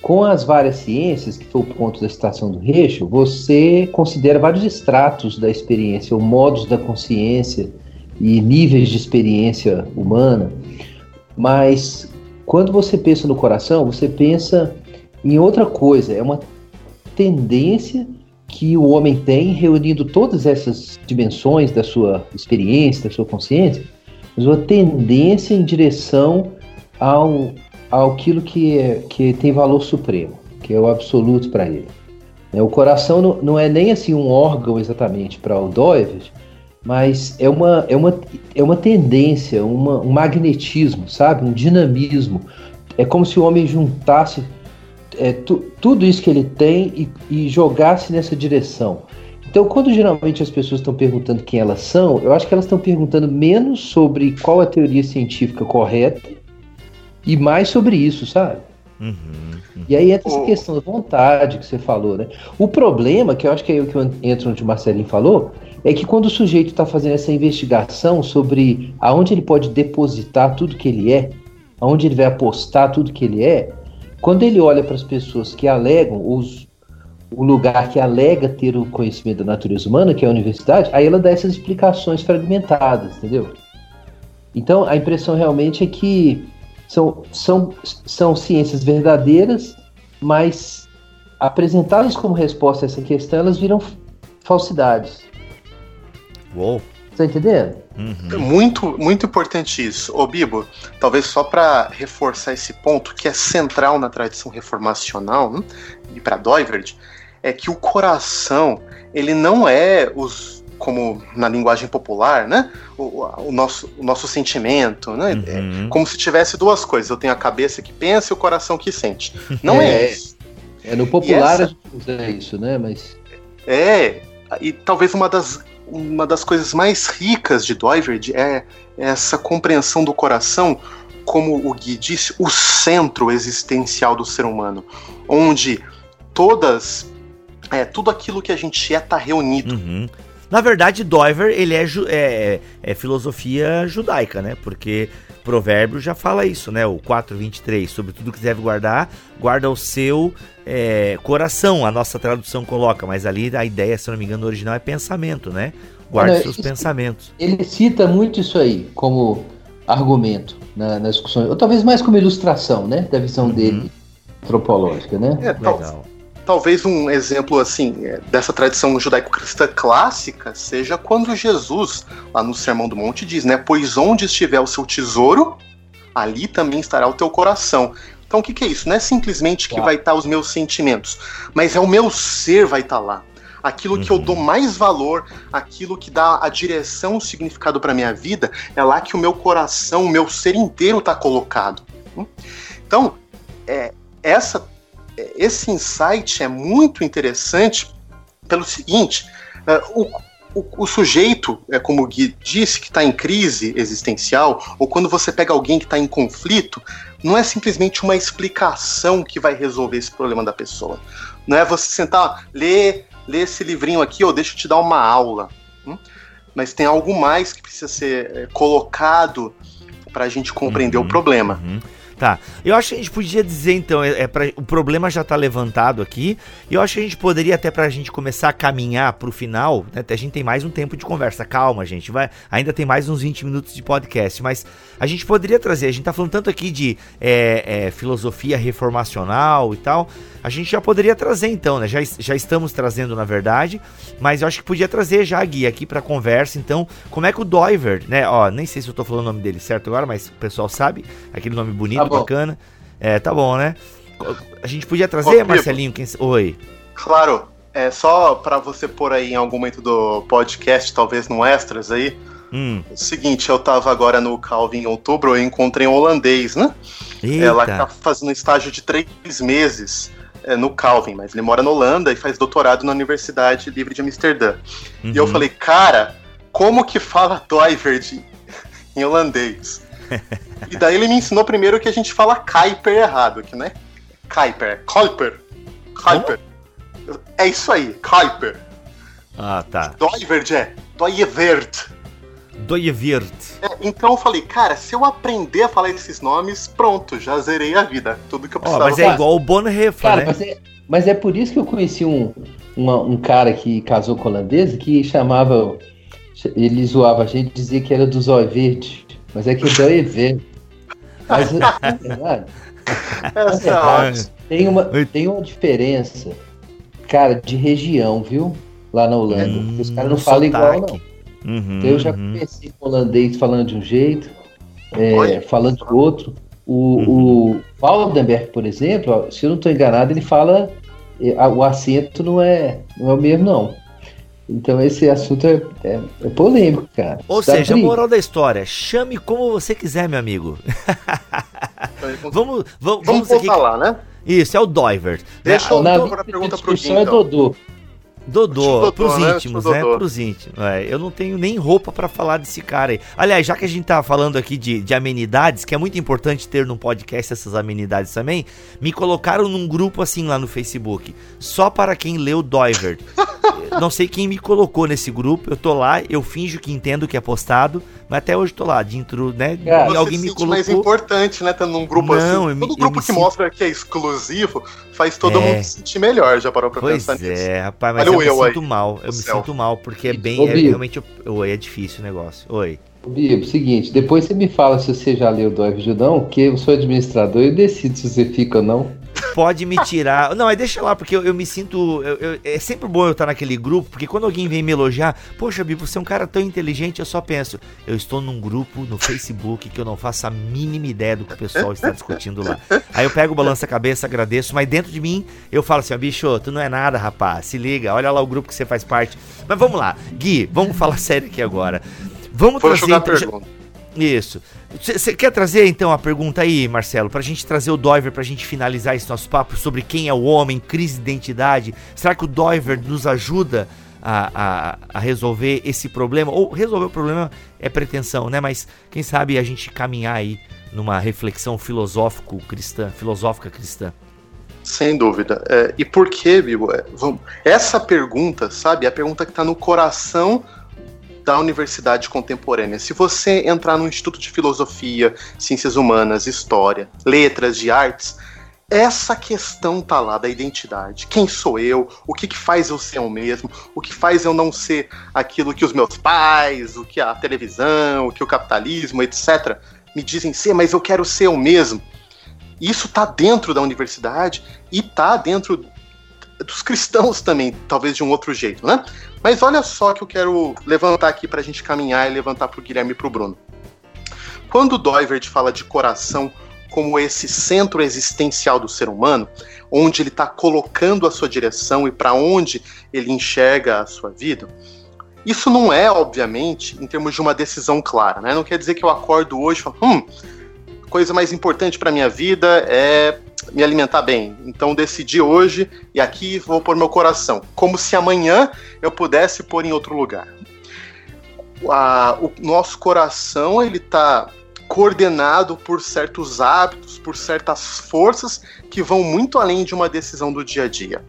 Com as várias ciências, que foi o ponto da citação do Reixo, você considera vários estratos da experiência, ou modos da consciência e níveis de experiência humana, mas quando você pensa no coração, você pensa em outra coisa, é uma tendência que o homem tem reunindo todas essas dimensões da sua experiência, da sua consciência, mas uma tendência em direção ao, ao aquilo que, é, que tem valor supremo, que é o absoluto para ele. É, o coração não, não, é nem assim um órgão exatamente para o Doivert, mas é uma, é uma, é uma tendência, uma, um magnetismo, sabe? Um dinamismo. É como se o homem juntasse é, tu, tudo isso que ele tem e, e jogasse nessa direção. Então, quando geralmente as pessoas estão perguntando quem elas são, eu acho que elas estão perguntando menos sobre qual a teoria científica correta e mais sobre isso, sabe? Uhum, uhum. E aí entra essa questão da vontade que você falou, né? O problema, que eu acho que é o que entra onde o Marcelinho falou, é que quando o sujeito está fazendo essa investigação sobre aonde ele pode depositar tudo que ele é, aonde ele vai apostar tudo que ele é, quando ele olha para as pessoas que alegam, os, o lugar que alega ter o conhecimento da natureza humana, que é a universidade, aí ela dá essas explicações fragmentadas, entendeu? Então a impressão realmente é que são, são, são ciências verdadeiras, mas apresentadas como resposta a essa questão, elas viram falsidades. Uou! Tá entendendo? Uhum. Muito, muito importante isso. Ô Bibo, talvez só para reforçar esse ponto que é central na tradição reformacional né, e para Doivert, é que o coração, ele não é os como na linguagem popular, né? O, o nosso, o nosso sentimento, né? Uhum. É como se tivesse duas coisas. Eu tenho a cabeça que pensa e o coração que sente. Não é, é isso. É no popular essa, a gente usa isso, né? Mas é e talvez uma das uma das coisas mais ricas de Doiverd é essa compreensão do coração como o Gui disse, o centro existencial do ser humano, onde todas é, tudo aquilo que a gente é tá reunido. Uhum. Na verdade, Doiver, ele é, é, é, filosofia judaica, né? Porque provérbio já fala isso, né? O 4.23, sobre tudo que deve guardar, guarda o seu é, coração, a nossa tradução coloca, mas ali a ideia, se não me engano, no original é pensamento, né? Guarde seus pensamentos. Ele cita muito isso aí, como argumento na, nas discussões, ou talvez mais como ilustração, né, da visão uhum. dele antropológica, né? É, Legal. Talvez um exemplo assim é, dessa tradição judaico-cristã clássica seja quando Jesus, lá no Sermão do Monte, diz, né? Pois onde estiver o seu tesouro, ali também estará o teu coração. Então o que, que é isso? Não é simplesmente que vai estar os meus sentimentos, mas é o meu ser vai estar lá aquilo uhum. que eu dou uhum. mais valor, aquilo que dá a direção, o significado para minha vida, é lá que o meu coração, o meu ser inteiro está colocado. Então, é, essa, esse insight é muito interessante pelo seguinte: é, o, o, o, sujeito, é como o Gui disse, que está em crise existencial, ou quando você pega alguém que está em conflito, não é simplesmente uma explicação que vai resolver esse problema da pessoa. Não é você sentar, ler, ler esse livrinho aqui, ou deixa eu te dar uma aula. Hum? Mas tem algo mais que precisa ser é, colocado para a gente compreender uhum, o problema. Uhum. Tá. Eu acho que a gente podia dizer, então, é, é pra, o problema já está levantado aqui. E eu acho que a gente poderia, até para a gente começar a caminhar para o final, né, a gente tem mais um tempo de conversa. Calma, gente. Vai, ainda tem mais uns 20 minutos de podcast. Mas a gente poderia trazer, a gente está falando tanto aqui de é, é, filosofia reformacional e tal. A gente já poderia trazer, então, né? Já, já estamos trazendo, na verdade. Mas eu acho que podia trazer já a guia aqui para conversa. Então, como é que o Doiver, né? Ó, nem sei se eu estou falando o nome dele certo agora, mas o pessoal sabe. Aquele nome bonito. Tá bacana. É, tá bom, né? A gente podia trazer, Ô, Marcelinho? Quem... Oi. Claro. É só para você pôr aí em algum momento do podcast, talvez no extras aí. Hum. É o seguinte, eu tava agora no Calvin em outubro, eu encontrei um holandês, né? Eita. Ela tá fazendo um estágio de três meses é, no Calvin, mas ele mora na Holanda e faz doutorado na Universidade Livre de Amsterdã. Uhum. E eu uhum. falei, cara, como que fala Doiverd em holandês? e daí ele me ensinou primeiro que a gente fala Kuiper errado, que né? Kuiper, Kuiper, Kuiper. É isso aí, Kuiper. Ah, tá. Doiverd é Doiverd. Doiverd. É, então eu falei, cara, se eu aprender a falar esses nomes, pronto, já zerei a vida. Tudo que eu precisava. Oh, mas é igual o Bonhoeffer, cara, né? Mas é, mas é por isso que eu conheci um, uma, um cara que casou com holandês que chamava. Ele zoava a gente dizia que era dos olhos verdes. Mas é que o é. Mas, na verdade, na verdade tem, uma, tem uma diferença, cara, de região, viu? Lá na Holanda. Hum, os caras não falam igual, não. Uhum, eu já uhum. conheci com holandês falando de um jeito, é, falando de outro. O, uhum. o Waldenberg, por exemplo, se eu não estou enganado, ele fala. É, o acento não é, não é o mesmo, não. Então esse assunto é, é, é polêmico, cara. Ou Está seja, a moral da história, chame como você quiser, meu amigo. vamos, vamos, vamos, vamos falar, né? Isso, é o Doiver. Deixa eu dar uma pergunta pro Gui, é Dodô. Dodô, Dodô pros né? íntimos, né? Dodô. Pros íntimos. É, eu não tenho nem roupa para falar desse cara aí. Aliás, já que a gente tá falando aqui de, de amenidades, que é muito importante ter num podcast essas amenidades também, me colocaram num grupo assim lá no Facebook, só para quem leu Doiver. não sei quem me colocou nesse grupo, eu tô lá, eu finjo que entendo o que é postado, mas até hoje tô lá, dentro, né? E alguém me colocou. mais importante, né? Tendo num grupo não, assim. Todo grupo que mostra que é exclusivo faz todo é. mundo se sentir melhor, já parou pra pois pensar é, nisso. É, rapaz, mas Olha eu, eu me sinto aí. mal. Eu me sinto mal, porque é bem. É, realmente. Oi, é difícil o negócio. Oi. Bibo, seguinte, depois você me fala se você já leu do Judão, que eu sou administrador e eu decido se você fica ou não pode me tirar. Não, aí deixa lá, porque eu, eu me sinto. Eu, eu, é sempre bom eu estar naquele grupo, porque quando alguém vem me elogiar, poxa, Bibo, você é um cara tão inteligente, eu só penso, eu estou num grupo no Facebook que eu não faço a mínima ideia do que o pessoal está discutindo lá. Aí eu pego o balança-cabeça, agradeço, mas dentro de mim eu falo assim, ó, bicho, tu não é nada, rapaz, se liga, olha lá o grupo que você faz parte. Mas vamos lá, Gui, vamos falar sério aqui agora. Vamos Vou trazer. Então, pergunta. Isso. Você quer trazer então a pergunta aí, Marcelo, pra gente trazer o Doiver pra gente finalizar esse nosso papo sobre quem é o homem, crise de identidade? Será que o Doiver nos ajuda a, a, a, resolver esse problema? Ou resolver o problema é pretensão, né? Mas quem sabe a gente caminhar aí numa reflexão filosófico cristã, filosófica cristã. Sem dúvida. É, e por que, Bibo? É, vamos, essa pergunta, sabe, é a pergunta que está no coração da universidade contemporânea. Se você entrar no Instituto de Filosofia, Ciências Humanas, História, Letras, de Artes, essa questão tá lá da identidade. Quem sou eu? O que, que faz eu ser eu mesmo? O que faz eu não ser aquilo que os meus pais, o que a televisão, o que o capitalismo, etc. me dizem ser, mas eu quero ser eu mesmo. Isso está dentro da universidade e está dentro dos cristãos também, talvez de um outro jeito, né? Mas olha só que eu quero levantar aqui para a gente caminhar e levantar para o Guilherme e para o Bruno. Quando Doivert fala de coração como esse centro existencial do ser humano, onde ele está colocando a sua direção e para onde ele enxerga a sua vida, isso não é, obviamente, em termos de uma decisão clara, né? Não quer dizer que eu acordo hoje e falo, hum, coisa mais importante para minha vida é me alimentar bem. Então decidi hoje e aqui vou pôr meu coração, como se amanhã eu pudesse pôr em outro lugar. A, o nosso coração ele está coordenado por certos hábitos, por certas forças que vão muito além de uma decisão do dia a dia.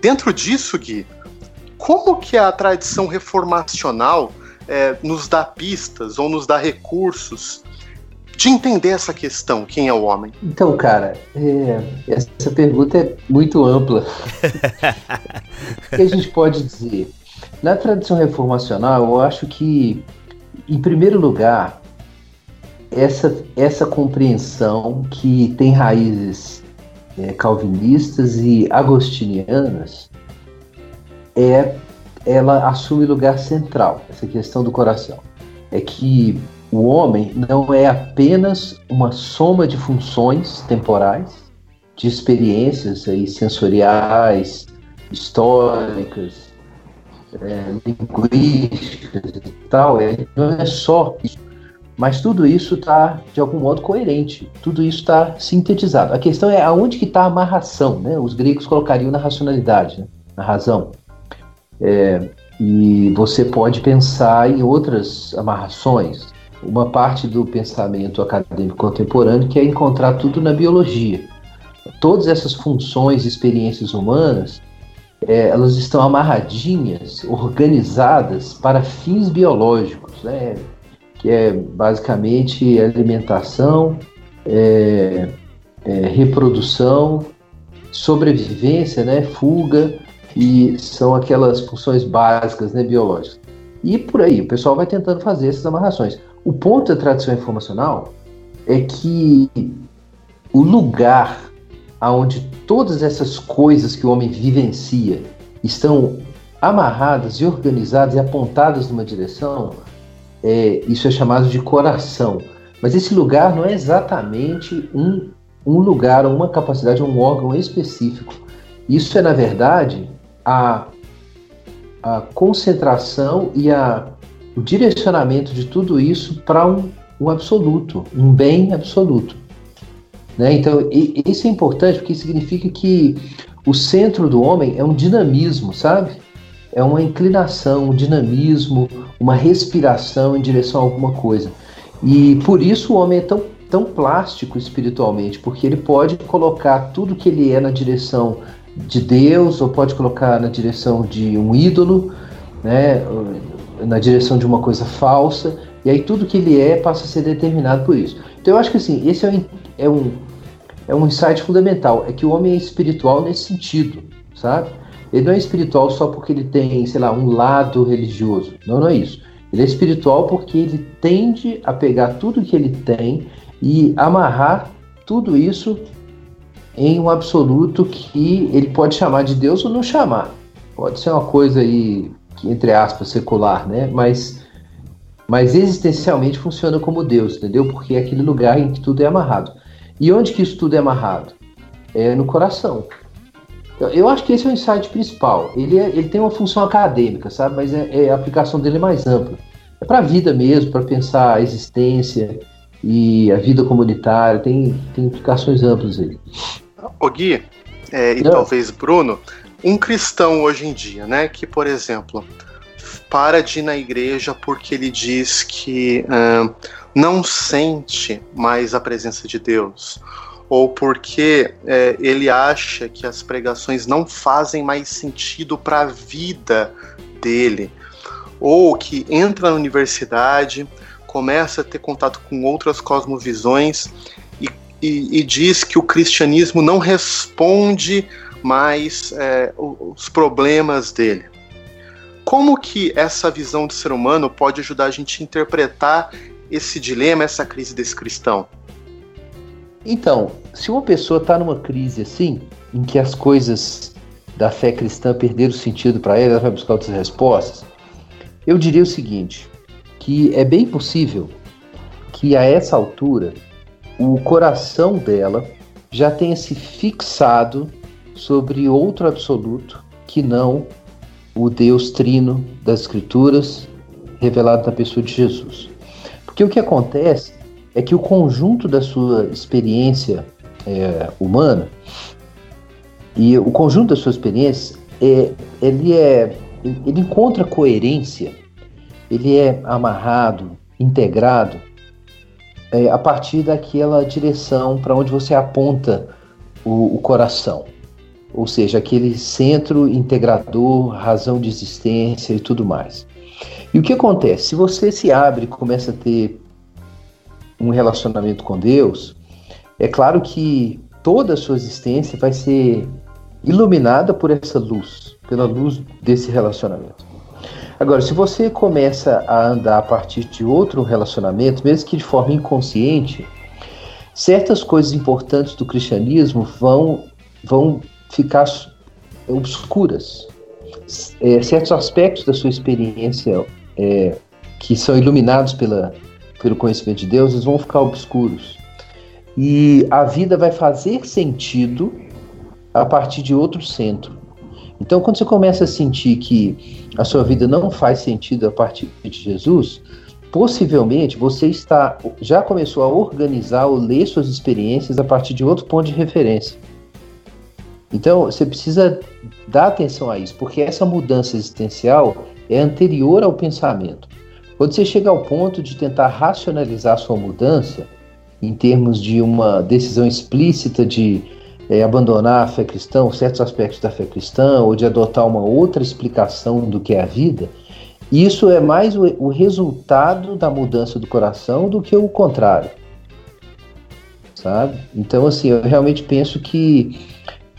Dentro disso, Gui, como que a tradição reformacional é, nos dá pistas ou nos dá recursos de entender essa questão, quem é o homem? Então, cara, é, essa pergunta é muito ampla. o que a gente pode dizer? Na tradição reformacional, eu acho que, em primeiro lugar, essa, essa compreensão que tem raízes é, calvinistas e agostinianas é ela assume lugar central essa questão do coração é que o homem não é apenas uma soma de funções temporais de experiências aí sensoriais históricas é, linguísticas e tal é, não é só isso mas tudo isso está, de algum modo, coerente. Tudo isso está sintetizado. A questão é aonde que está a amarração. Né? Os gregos colocariam na racionalidade, né? na razão. É, e você pode pensar em outras amarrações. Uma parte do pensamento acadêmico contemporâneo que é encontrar tudo na biologia. Todas essas funções e experiências humanas, é, elas estão amarradinhas, organizadas para fins biológicos. Né? que é basicamente alimentação, é, é, reprodução, sobrevivência, né, fuga, e são aquelas funções básicas né, biológicas. E por aí, o pessoal vai tentando fazer essas amarrações. O ponto da tradição informacional é que o lugar aonde todas essas coisas que o homem vivencia estão amarradas e organizadas e apontadas numa direção é, isso é chamado de coração. Mas esse lugar não é exatamente um, um lugar, uma capacidade, um órgão específico. Isso é, na verdade, a, a concentração e a, o direcionamento de tudo isso para um, um absoluto, um bem absoluto. Né? Então, e, isso é importante porque significa que o centro do homem é um dinamismo, sabe? É uma inclinação, um dinamismo, uma respiração em direção a alguma coisa. E por isso o homem é tão, tão plástico espiritualmente, porque ele pode colocar tudo que ele é na direção de Deus, ou pode colocar na direção de um ídolo, né, na direção de uma coisa falsa, e aí tudo que ele é passa a ser determinado por isso. Então eu acho que assim, esse é um, é um, é um insight fundamental, é que o homem é espiritual nesse sentido, sabe? Ele não é espiritual só porque ele tem, sei lá, um lado religioso. Não, não é isso. Ele é espiritual porque ele tende a pegar tudo que ele tem e amarrar tudo isso em um absoluto que ele pode chamar de Deus ou não chamar. Pode ser uma coisa aí, entre aspas, secular, né? Mas, mas existencialmente funciona como Deus, entendeu? Porque é aquele lugar em que tudo é amarrado. E onde que isso tudo é amarrado? É no coração. Eu acho que esse é o insight principal. Ele, é, ele tem uma função acadêmica, sabe? Mas é, é a aplicação dele é mais ampla. É para a vida mesmo, para pensar a existência e a vida comunitária. Tem, tem implicações amplas aí. O Gui, é, e Não. talvez Bruno, um cristão hoje em dia, né? Que, por exemplo, para de ir na igreja porque ele diz que uh, não sente mais a presença de Deus ou porque é, ele acha que as pregações não fazem mais sentido para a vida dele, ou que entra na universidade, começa a ter contato com outras cosmovisões e, e, e diz que o cristianismo não responde mais é, os problemas dele. Como que essa visão do ser humano pode ajudar a gente a interpretar esse dilema, essa crise desse cristão? Então, se uma pessoa está numa crise assim, em que as coisas da fé cristã perderam sentido para ela, ela vai buscar outras respostas, eu diria o seguinte: que é bem possível que a essa altura o coração dela já tenha se fixado sobre outro absoluto que não o Deus trino das Escrituras revelado na pessoa de Jesus. Porque o que acontece é que o conjunto da sua experiência é, humana e o conjunto da sua experiência é, ele é ele encontra coerência, ele é amarrado, integrado é, a partir daquela direção para onde você aponta o, o coração, ou seja, aquele centro integrador, razão de existência e tudo mais. E o que acontece? Se você se abre e começa a ter um relacionamento com Deus, é claro que toda a sua existência vai ser iluminada por essa luz, pela luz desse relacionamento. Agora, se você começa a andar a partir de outro relacionamento, mesmo que de forma inconsciente, certas coisas importantes do cristianismo vão, vão ficar obscuras. É, certos aspectos da sua experiência é, que são iluminados pela, pelo conhecimento de Deus, eles vão ficar obscuros. E a vida vai fazer sentido a partir de outro centro. Então, quando você começa a sentir que a sua vida não faz sentido a partir de Jesus, possivelmente você está já começou a organizar ou ler suas experiências a partir de outro ponto de referência. Então, você precisa dar atenção a isso, porque essa mudança existencial é anterior ao pensamento. Quando você chega ao ponto de tentar racionalizar sua mudança, em termos de uma decisão explícita de é, abandonar a fé cristã, certos aspectos da fé cristã, ou de adotar uma outra explicação do que é a vida, isso é mais o, o resultado da mudança do coração do que o contrário. Sabe? Então, assim, eu realmente penso que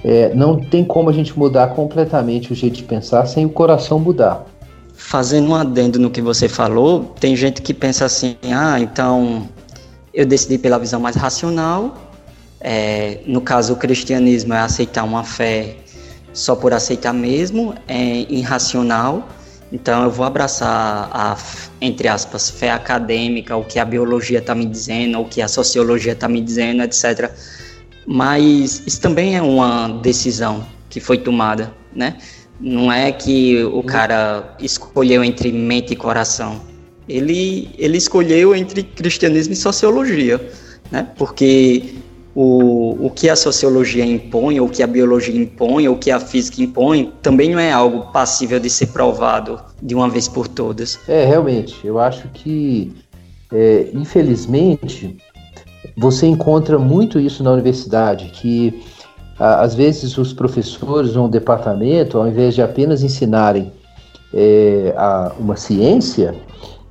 é, não tem como a gente mudar completamente o jeito de pensar sem o coração mudar. Fazendo um adendo no que você falou, tem gente que pensa assim: ah, então eu decidi pela visão mais racional. É, no caso, o cristianismo é aceitar uma fé só por aceitar mesmo, é irracional. Então eu vou abraçar a, entre aspas, fé acadêmica, o que a biologia está me dizendo, o que a sociologia está me dizendo, etc. Mas isso também é uma decisão que foi tomada, né? Não é que o cara escolheu entre mente e coração. Ele, ele escolheu entre cristianismo e sociologia, né? Porque o, o que a sociologia impõe, o que a biologia impõe, o que a física impõe, também não é algo passível de ser provado de uma vez por todas. É, realmente. Eu acho que, é, infelizmente, você encontra muito isso na universidade, que às vezes os professores ou um departamento, ao invés de apenas ensinarem é, a, uma ciência,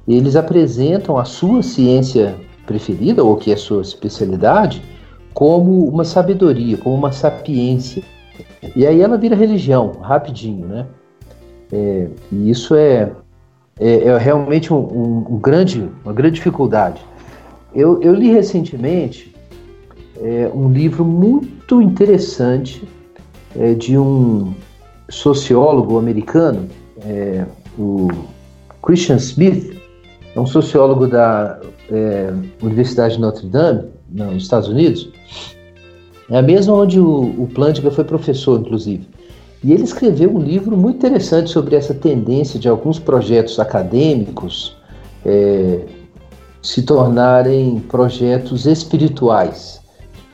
eles apresentam a sua ciência preferida, ou que é sua especialidade, como uma sabedoria, como uma sapiência. E aí ela vira religião, rapidinho, né? É, e isso é, é, é realmente um, um, um, grande, uma grande dificuldade. Eu, eu li recentemente é, um livro muito interessante é, de um sociólogo americano, é, o Christian Smith, é um sociólogo da é, Universidade de Notre Dame, nos Estados Unidos, é a mesma onde o, o Plantinga foi professor, inclusive. E ele escreveu um livro muito interessante sobre essa tendência de alguns projetos acadêmicos é, se tornarem projetos espirituais.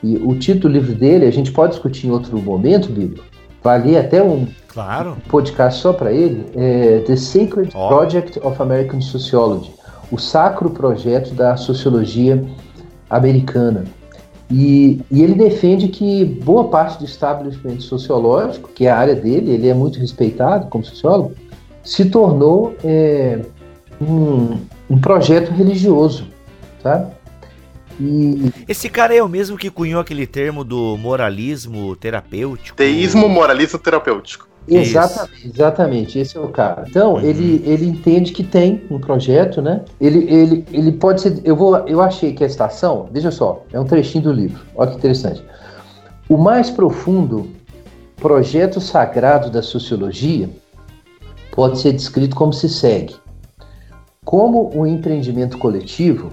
E o título do livro dele, a gente pode discutir em outro momento, Bíblia. Vale até um claro. podcast só para ele. É The Sacred oh. Project of American Sociology o Sacro Projeto da Sociologia Americana. E, e, ele defende que boa parte do estabelecimento sociológico, que é a área dele, ele é muito respeitado como sociólogo, se tornou é, um, um projeto religioso, sabe? E... Esse cara é o mesmo que cunhou aquele termo do moralismo terapêutico. Teísmo moralismo terapêutico. Exatamente, exatamente, esse é o cara. Então, uhum. ele, ele entende que tem um projeto, né? Ele, ele, ele pode ser. Eu, vou, eu achei que a estação, veja só, é um trechinho do livro, olha que interessante. O mais profundo projeto sagrado da sociologia pode ser descrito como se segue: como o empreendimento coletivo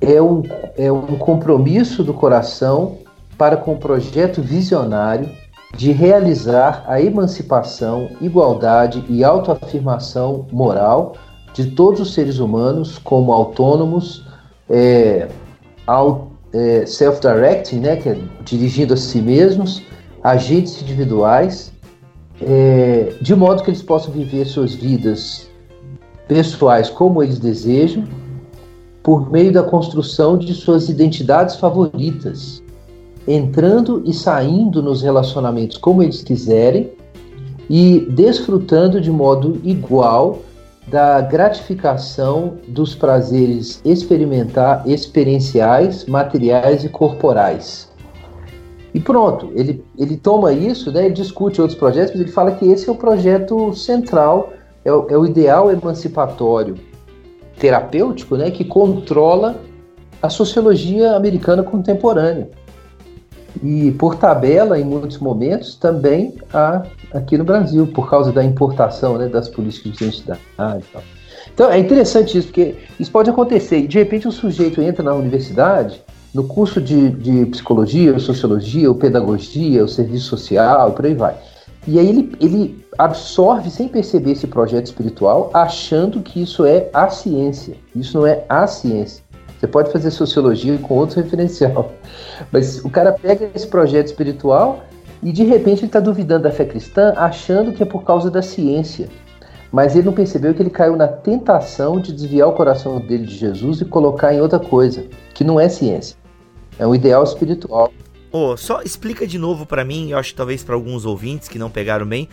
é um, é um compromisso do coração para com o projeto visionário de realizar a emancipação, igualdade e autoafirmação moral de todos os seres humanos como autônomos, é, é, self-directing, né, que é dirigindo a si mesmos, agentes individuais, é, de modo que eles possam viver suas vidas pessoais como eles desejam, por meio da construção de suas identidades favoritas, entrando e saindo nos relacionamentos como eles quiserem e desfrutando de modo igual da gratificação dos prazeres experimentar experienciais, materiais e corporais. E pronto, ele, ele toma isso, né, ele discute outros projetos, mas ele fala que esse é o projeto central, é o, é o ideal emancipatório terapêutico né, que controla a sociologia americana contemporânea. E por tabela, em muitos momentos, também há aqui no Brasil, por causa da importação né, das políticas de identidade e tal. Então é interessante isso, porque isso pode acontecer. De repente o sujeito entra na universidade, no curso de, de psicologia, ou sociologia, ou pedagogia, ou serviço social, e por aí vai. E aí ele, ele absorve sem perceber esse projeto espiritual, achando que isso é a ciência. Isso não é a ciência. Você pode fazer sociologia com outro referencial. Mas o cara pega esse projeto espiritual e de repente ele está duvidando da fé cristã, achando que é por causa da ciência. Mas ele não percebeu que ele caiu na tentação de desviar o coração dele de Jesus e colocar em outra coisa, que não é ciência. É um ideal espiritual. Oh, só explica de novo para mim, eu acho talvez para alguns ouvintes que não pegaram bem,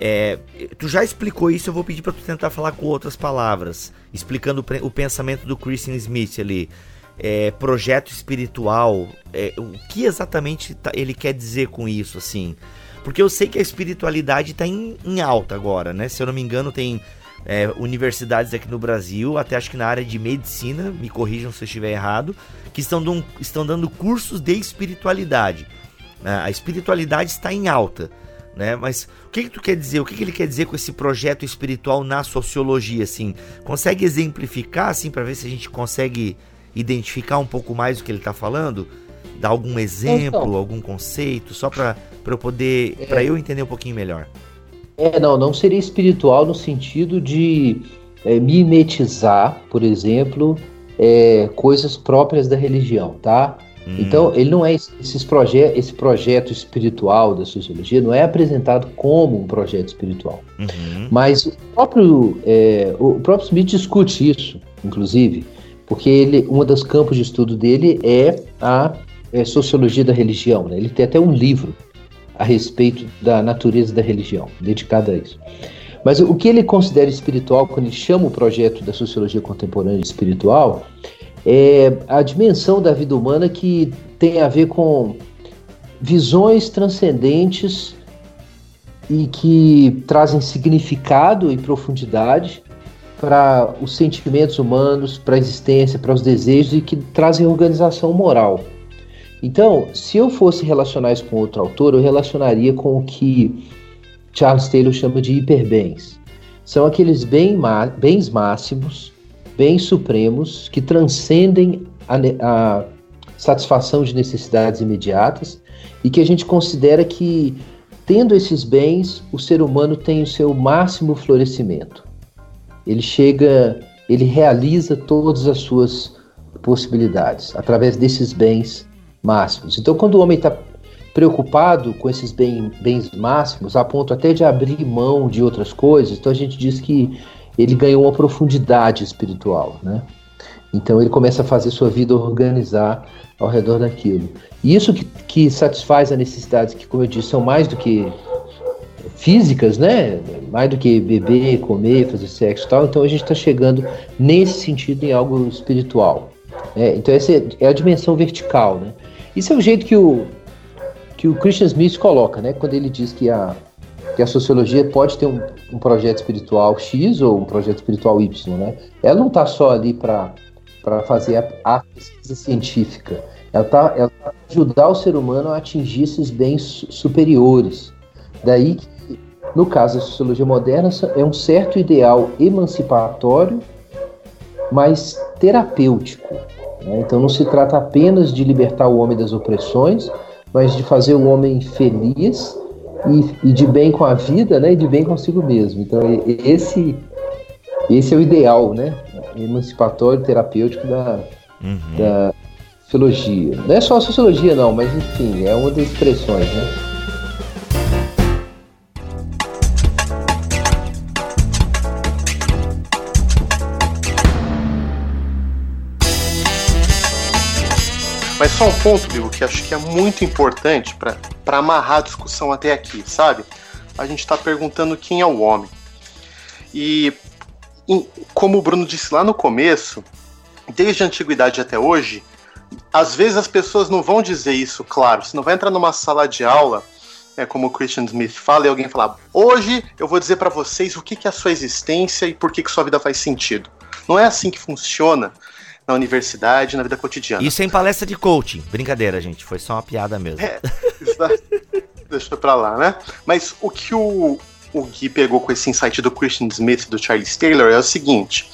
é, tu já explicou isso, eu vou pedir para tu tentar falar com outras palavras, explicando o, o pensamento do Christian Smith ali. É, projeto espiritual, é, o que exatamente tá, ele quer dizer com isso, assim? Porque eu sei que a espiritualidade está em, em, alta agora, né? Se eu não me engano, tem é, universidades aqui no Brasil, até acho que na área de medicina, me corrijam se eu estiver errado, que estão, dando, estão dando cursos de espiritualidade. A espiritualidade está em alta né? Mas o que, que tu quer dizer? O que, que ele quer dizer com esse projeto espiritual na sociologia, assim? Consegue exemplificar, assim, para ver se a gente consegue identificar um pouco mais o que ele está falando? Dar algum exemplo, então, algum conceito, só para eu poder, é, para eu entender um pouquinho melhor. É, não, não seria espiritual no sentido de é, mimetizar, por exemplo, é, coisas próprias da religião, tá? Hum. Então, ele não é esses proje esse projeto espiritual da sociologia não é apresentado como um projeto espiritual. Uhum. Mas o próprio, é, o próprio Smith discute isso, inclusive, porque ele, um dos campos de estudo dele é a é, sociologia da religião. Né? Ele tem até um livro a respeito da natureza da religião, dedicado a isso. Mas o que ele considera espiritual, quando ele chama o projeto da sociologia contemporânea espiritual, é a dimensão da vida humana que tem a ver com visões transcendentes e que trazem significado e profundidade para os sentimentos humanos, para a existência, para os desejos e que trazem organização moral. Então, se eu fosse relacionar isso com outro autor, eu relacionaria com o que Charles Taylor chama de hiperbens. São aqueles bens máximos bens supremos que transcendem a, a satisfação de necessidades imediatas e que a gente considera que, tendo esses bens, o ser humano tem o seu máximo florescimento. Ele chega, ele realiza todas as suas possibilidades através desses bens máximos. Então, quando o homem está preocupado com esses bem, bens máximos, a ponto até de abrir mão de outras coisas, então a gente diz que ele ganhou uma profundidade espiritual, né? Então ele começa a fazer sua vida organizar ao redor daquilo. E isso que, que satisfaz as necessidades que, como eu disse, são mais do que físicas, né? Mais do que beber, comer, fazer sexo e tal. Então a gente está chegando nesse sentido em algo espiritual. Né? Então essa é a dimensão vertical, né? Isso é o jeito que o que o Christian Smith coloca, né? Quando ele diz que a que a sociologia pode ter um, um projeto espiritual X ou um projeto espiritual Y, né? Ela não está só ali para fazer a, a, pesquisa científica, ela está ela tá ajudar o ser humano a atingir esses bens superiores. Daí que, no caso da sociologia moderna, é um certo ideal emancipatório, mas terapêutico. Né? Então não se trata apenas de libertar o homem das opressões, mas de fazer o homem feliz e, e, de bem com a vida, né? E de bem consigo mesmo. Então esse esse é o ideal, né? Emancipatório terapêutico da, uhum. da sociologia. Não é só a sociologia não, mas enfim é uma das expressões, né? Mas só um ponto, Bill, que acho que é muito importante para amarrar a discussão até aqui, sabe? A gente está perguntando quem é o homem. E, como o Bruno disse lá no começo, desde a antiguidade até hoje, às vezes as pessoas não vão dizer isso, claro. Você não vai entrar numa sala de aula, é, como o Christian Smith fala, e alguém falar: hoje eu vou dizer para vocês o que, que é a sua existência e por que, que sua vida faz sentido. Não é assim que funciona na universidade, na vida cotidiana. Isso em palestra de coaching. Brincadeira, gente. Foi só uma piada mesmo. É, deixa pra lá, né? Mas o que o, o Gui pegou com esse insight do Christian Smith do Charles Taylor é o seguinte: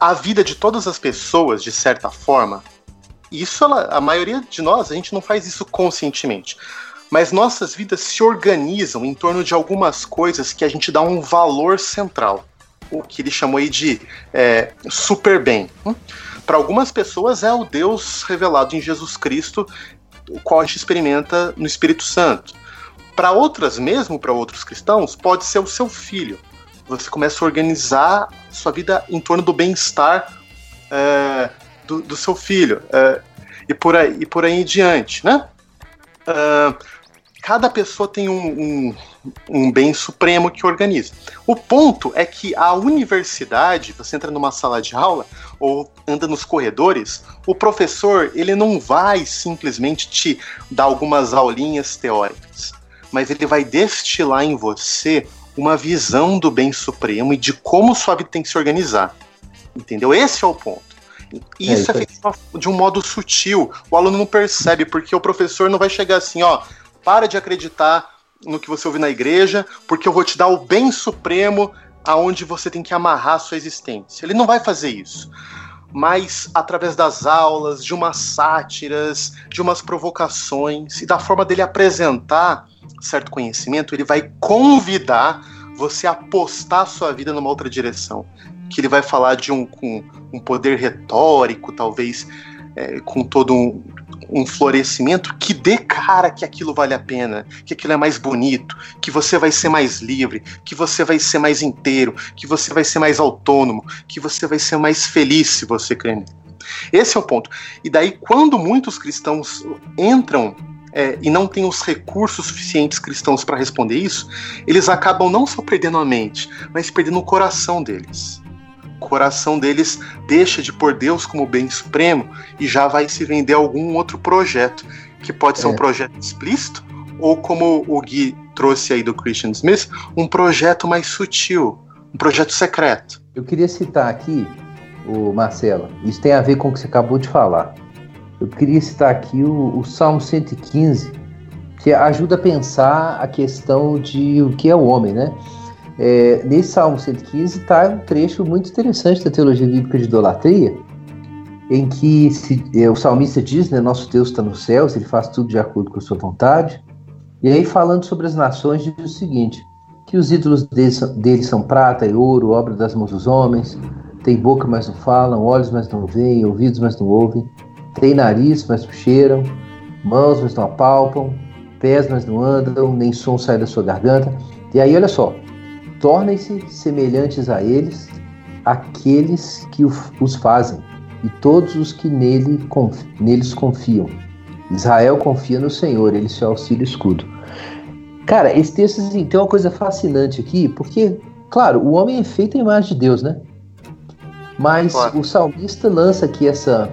a vida de todas as pessoas, de certa forma, isso ela, a maioria de nós, a gente não faz isso conscientemente. Mas nossas vidas se organizam em torno de algumas coisas que a gente dá um valor central o que ele chamou aí de é, super bem. Para algumas pessoas é o Deus revelado em Jesus Cristo, o qual a gente experimenta no Espírito Santo. Para outras, mesmo para outros cristãos, pode ser o seu filho. Você começa a organizar sua vida em torno do bem-estar é, do, do, seu filho. É, e, por aí, e por aí em diante, né? Uh, cada pessoa tem um, um, um, bem supremo que organiza. O ponto é que a universidade, você entra numa sala de aula ou anda nos corredores, o professor ele não vai simplesmente te dar algumas aulinhas teóricas, mas ele vai destilar em você uma visão do bem supremo e de como sua vida tem que se organizar. Entendeu? Esse é o ponto. Isso é, é feito de um modo sutil. O aluno não percebe, porque o professor não vai chegar assim, ó, para de acreditar no que você ouve na igreja, porque eu vou te dar o bem supremo aonde você tem que amarrar sua existência. Ele não vai fazer isso. Mas através das aulas, de umas sátiras, de umas provocações e da forma dele apresentar certo conhecimento, ele vai convidar você a apostar sua vida numa outra direção. Que ele vai falar de um, com um poder retórico, talvez é, com todo um, um florescimento que dê cara que aquilo vale a pena, que aquilo é mais bonito, que você vai ser mais livre, que você vai ser mais inteiro, que você vai ser mais autônomo, que você vai ser mais feliz se você crer Esse é o ponto. E daí, quando muitos cristãos entram é, e não têm os recursos suficientes cristãos para responder isso, eles acabam não só perdendo a mente, mas perdendo o coração deles coração deles deixa de pôr Deus como bem supremo e já vai se vender algum outro projeto, que pode ser é. um projeto explícito, ou como o Gui trouxe aí do Christian Smith, um projeto mais sutil, um projeto secreto. Eu queria citar aqui, o Marcelo, isso tem a ver com o que você acabou de falar. Eu queria citar aqui o, o Salmo 115, que ajuda a pensar a questão de o que é o homem, né? É, nesse Salmo 115 está um trecho muito interessante da teologia bíblica de idolatria, em que se, é, o salmista diz, né, nosso Deus está nos céus, ele faz tudo de acordo com a sua vontade. E aí, falando sobre as nações, diz o seguinte: que os ídolos deles, são prata e ouro, obra das mãos dos homens, tem boca, mas não falam, olhos, mas não veem, ouvidos, mas não ouvem, tem nariz, mas não cheiram, mãos, mas não apalpam, pés, mas não andam, nem som sai da sua garganta. E aí, olha só, tornem-se semelhantes a eles aqueles que os fazem e todos os que nele, neles confiam. Israel confia no Senhor, ele é seu auxílio e escudo. Cara, esse texto assim, tem uma coisa fascinante aqui, porque, claro, o homem é feito à imagem de Deus, né? Mas claro. o salmista lança aqui essa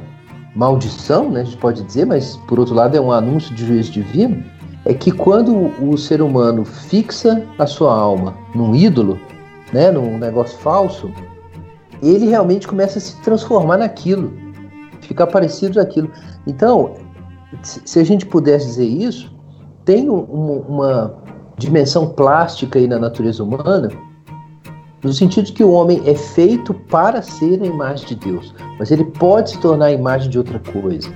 maldição, né? A gente pode dizer, mas por outro lado é um anúncio de juízo divino, é que quando o ser humano fixa a sua alma num ídolo, né, num negócio falso, ele realmente começa a se transformar naquilo, ficar parecido naquilo. Então, se a gente pudesse dizer isso, tem uma, dimensão plástica aí na natureza humana, no sentido que o homem é feito para ser a imagem de Deus, mas ele pode se tornar a imagem de outra coisa.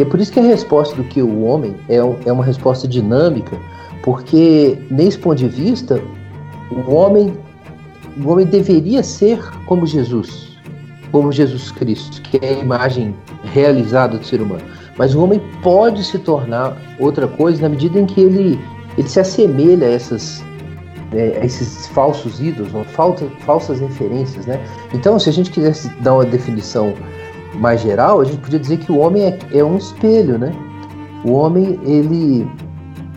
E é por isso que a resposta do que o homem é, é uma resposta dinâmica, porque nesse ponto de vista, o homem, o homem deveria ser como Jesus, como Jesus Cristo, que é a imagem realizada do ser humano. Mas o homem pode se tornar outra coisa na medida em que ele, ele se assemelha a essas é, esses falsos ídolos, falta, falsas referências, né? Então, se a gente quisesse dar uma definição mais geral, a gente podia dizer que o homem é, é um espelho, né? O homem ele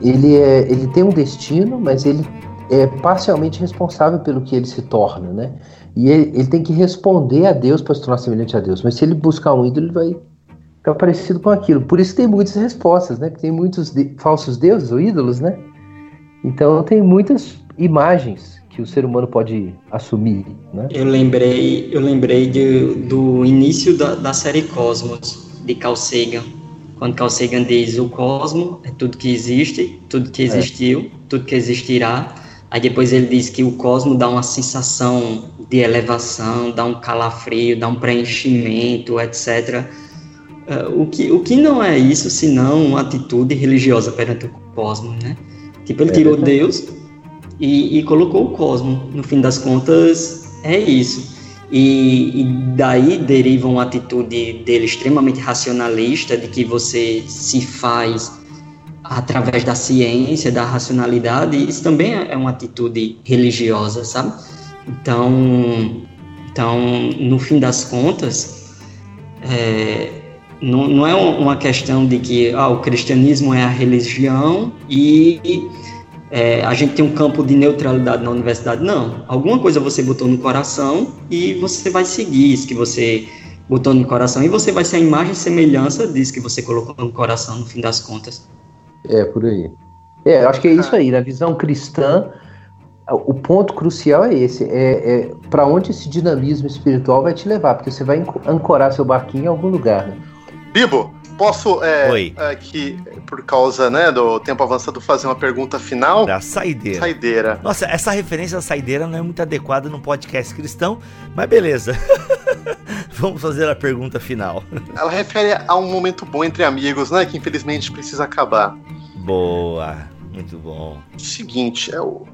ele é ele tem um destino, mas ele é parcialmente responsável pelo que ele se torna, né? E ele, ele tem que responder a Deus para se tornar semelhante a Deus. Mas se ele buscar um ídolo, ele vai ficar parecido com aquilo. Por isso tem muitas respostas, né? Tem muitos de, falsos deuses ou ídolos, né? Então tem muitas imagens que o ser humano pode assumir, né? Eu lembrei, eu lembrei de, do início da, da série Cosmos de Carl Sagan, quando Carl Sagan diz o cosmo é tudo que existe, tudo que é. existiu, é. tudo que existirá. Aí depois ele diz que o cosmo dá uma sensação de elevação, dá um calafrio, dá um preenchimento, etc. Uh, o, que, o que não é isso senão uma atitude religiosa perante o cosmos, né? Tipo, ele é tirou Deus e, e, colocou o cosmos. No fim das contas, é isso. E, e, daí deriva uma atitude dele extremamente racionalista, de que você se faz através da ciência, da racionalidade, e isso também é uma atitude religiosa, sabe? Então, então no fim das contas, é, não, não é uma questão de que ah, o cristianismo é a religião e é, a gente tem um campo de neutralidade na universidade. Não. Alguma coisa você botou no coração e você vai seguir isso que você botou no coração. E você vai ser a imagem e semelhança disso que você colocou no coração, no fim das contas. É, por aí. É, acho que é isso aí. Na visão cristã, o ponto crucial é esse: é, é para onde esse dinamismo espiritual vai te levar, porque você vai ancorar seu barquinho em algum lugar. Né? Bibo, posso é, aqui, por causa né, do tempo avançado, fazer uma pergunta final? Da saideira. Saideira. Nossa, essa referência da saideira não é muito adequada num podcast cristão, mas beleza. Vamos fazer a pergunta final. Ela refere a um momento bom entre amigos, né? Que infelizmente precisa acabar. Boa. Muito bom. Seguinte, é o,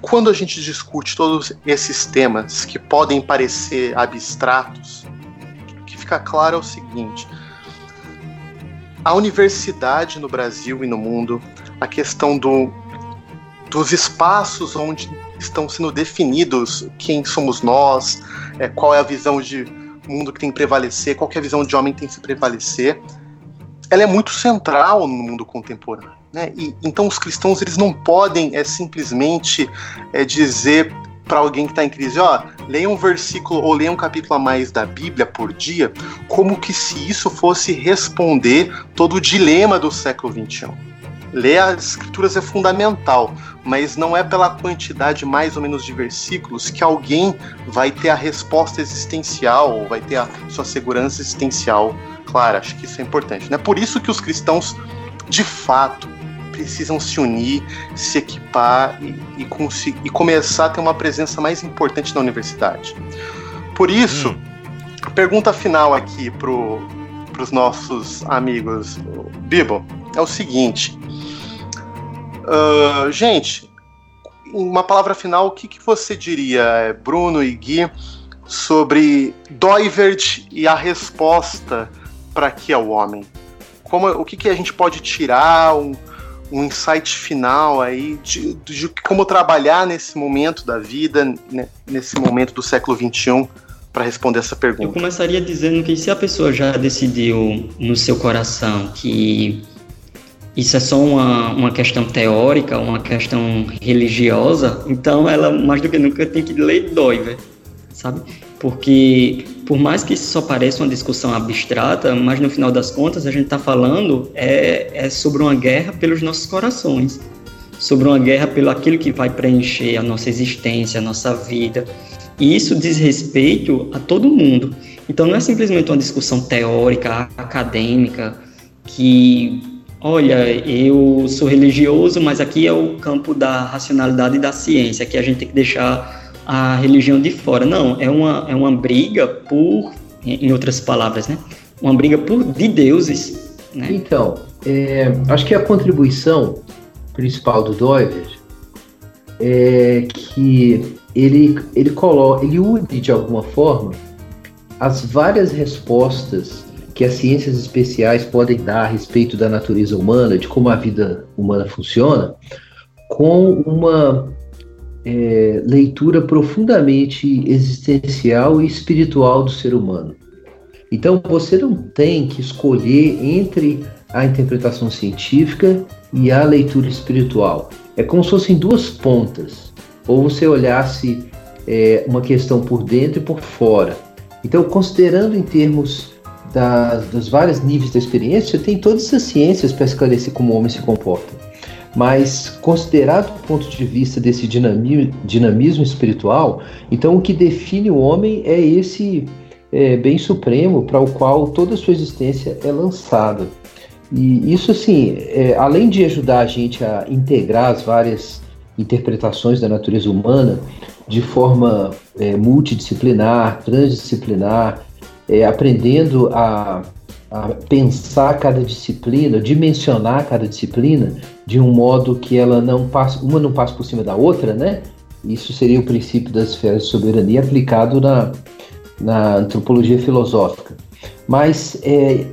quando a gente discute todos esses temas que podem parecer abstratos, o que fica claro é o seguinte: a universidade no Brasil e no mundo, a questão do, dos espaços onde estão sendo definidos quem somos nós, é, qual é a visão de mundo que tem que prevalecer, qual é a visão de homem que tem que prevalecer, ela é muito central no mundo contemporâneo. Né? E, então os cristãos eles não podem é, simplesmente é, dizer para alguém que está em crise, ó, leia um versículo ou leia um capítulo a mais da Bíblia por dia, como que se isso fosse responder todo o dilema do século XXI. Ler as escrituras é fundamental, mas não é pela quantidade mais ou menos de versículos que alguém vai ter a resposta existencial, ou vai ter a sua segurança existencial clara. Acho que isso é importante. Né? Por isso que os cristãos, de fato, precisam se unir, se equipar e, e, e começar a ter uma presença mais importante na universidade. Por isso, hum. a pergunta final aqui para os nossos amigos Bibo é o seguinte. Uh, gente, uma palavra final, o que, que você diria, Bruno e Gui, sobre Doivert e a resposta para que é o homem? Como, o que, que a gente pode tirar, um, um insight final aí de, de, como trabalhar nesse momento da vida, né, nesse momento do século XXI, para responder essa pergunta? Eu começaria dizendo que se a pessoa já decidiu no seu coração que isso é só uma, uma questão teórica, uma questão religiosa, então ela mais do que nunca tem que ler Doiver, sabe? Porque por mais que isso só pareça uma discussão abstrata, mas no final das contas a gente está falando é, é sobre uma guerra pelos nossos corações, sobre uma guerra pelo aquilo que vai preencher a nossa existência, a nossa vida. E isso diz respeito a todo mundo. Então não é simplesmente uma discussão teórica, acadêmica, que, olha, eu sou religioso, mas aqui é o campo da racionalidade e da ciência, que a gente tem que deixar a religião de fora. Não, é uma, é uma briga por, em outras palavras, né? Uma briga por de deuses. Né? Então, é, acho que a contribuição principal do Doiver é que ele, ele coloca, ele une de alguma forma as várias respostas que as ciências especiais podem dar a respeito da natureza humana, de como a vida humana funciona, com uma é, leitura profundamente existencial e espiritual do ser humano. Então você não tem que escolher entre a interpretação científica e a leitura espiritual. É como se fossem duas pontas. Ou você olhasse é, uma questão por dentro e por fora. Então, considerando em termos das, dos vários níveis da experiência, você tem todas as ciências para esclarecer como o homem se comporta. Mas, considerado do ponto de vista desse dinamismo, espiritual, então o que define o homem é esse é, bem supremo para o qual toda a sua existência é lançada. E isso, assim, é, além de ajudar a gente a integrar as várias interpretações da natureza humana de forma é, multidisciplinar, transdisciplinar, é, aprendendo a, a, pensar cada disciplina, dimensionar cada disciplina de um modo que ela não passe, uma não passe por cima da outra, né? Isso seria o princípio das esferas de soberania aplicado na, na antropologia filosófica. Mas é,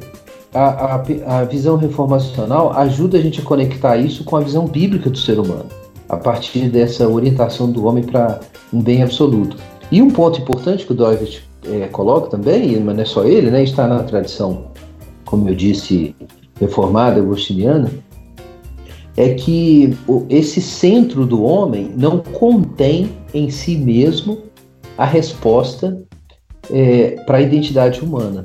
a, a, a visão reformacional ajuda a gente a conectar isso com a visão bíblica do ser humano a partir dessa orientação do homem para um bem absoluto. E um ponto importante que o Doivert é, coloca também, mas não é só ele, né, está na tradição, como eu disse, reformada, agostiniana, é que esse centro do homem não contém em si mesmo a resposta é, para a identidade humana.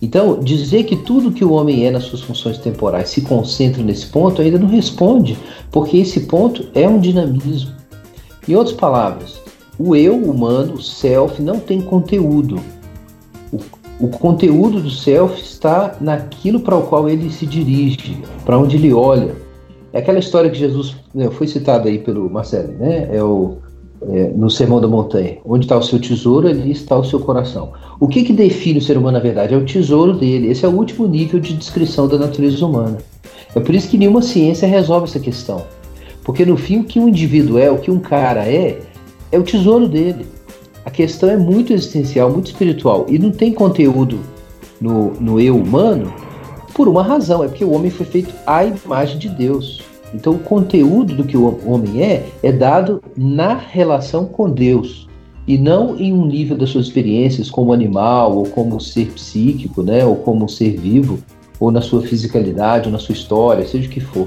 Então, dizer que tudo que o homem é nas suas funções temporais se concentra nesse ponto ainda não responde, porque esse ponto é um dinamismo. Em outras palavras, o eu humano, o self, não tem conteúdo. O, conteúdo do self está naquilo para o qual ele se dirige, para onde ele olha. É aquela história que Jesus né, foi citada aí pelo Marcelo, né? É o é, no Sermão da Montanha. Onde está o seu tesouro, ali está o seu coração. O que, que define o ser humano na verdade? É o tesouro dele. Esse é o último nível de descrição da natureza humana. É por isso que nenhuma ciência resolve essa questão. Porque no fim, o que um indivíduo é, o que um cara é, é o tesouro dele. A questão é muito existencial, muito espiritual. E não tem conteúdo no, no eu humano por uma razão: é porque o homem foi feito à imagem de Deus. Então, o conteúdo do que o homem é é dado na relação com Deus e não em um nível das suas experiências como animal ou como ser psíquico, né, ou como ser vivo, ou na sua fisicalidade, ou na sua história, seja o que for.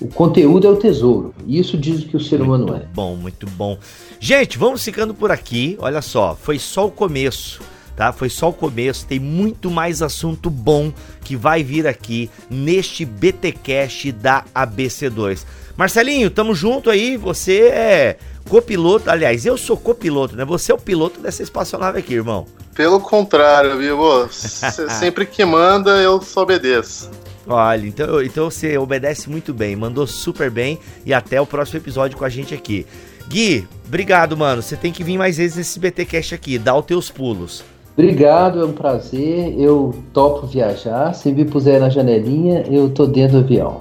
O conteúdo é o tesouro. Isso diz o que o ser muito humano é. Bom, muito bom. Gente, vamos ficando por aqui. Olha só, foi só o começo tá? Foi só o começo, tem muito mais assunto bom que vai vir aqui neste BTcast da ABC2. Marcelinho, tamo junto aí, você é copiloto, aliás, eu sou copiloto, né? Você é o piloto dessa espaçonave aqui, irmão. Pelo contrário, viu? sempre que manda, eu só obedeço. Olha, então, então você obedece muito bem, mandou super bem e até o próximo episódio com a gente aqui. Gui, obrigado, mano. Você tem que vir mais vezes nesse BTcast aqui, dá os teus pulos. Obrigado, é um prazer. Eu topo viajar. Se me puser na janelinha, eu tô dentro do avião.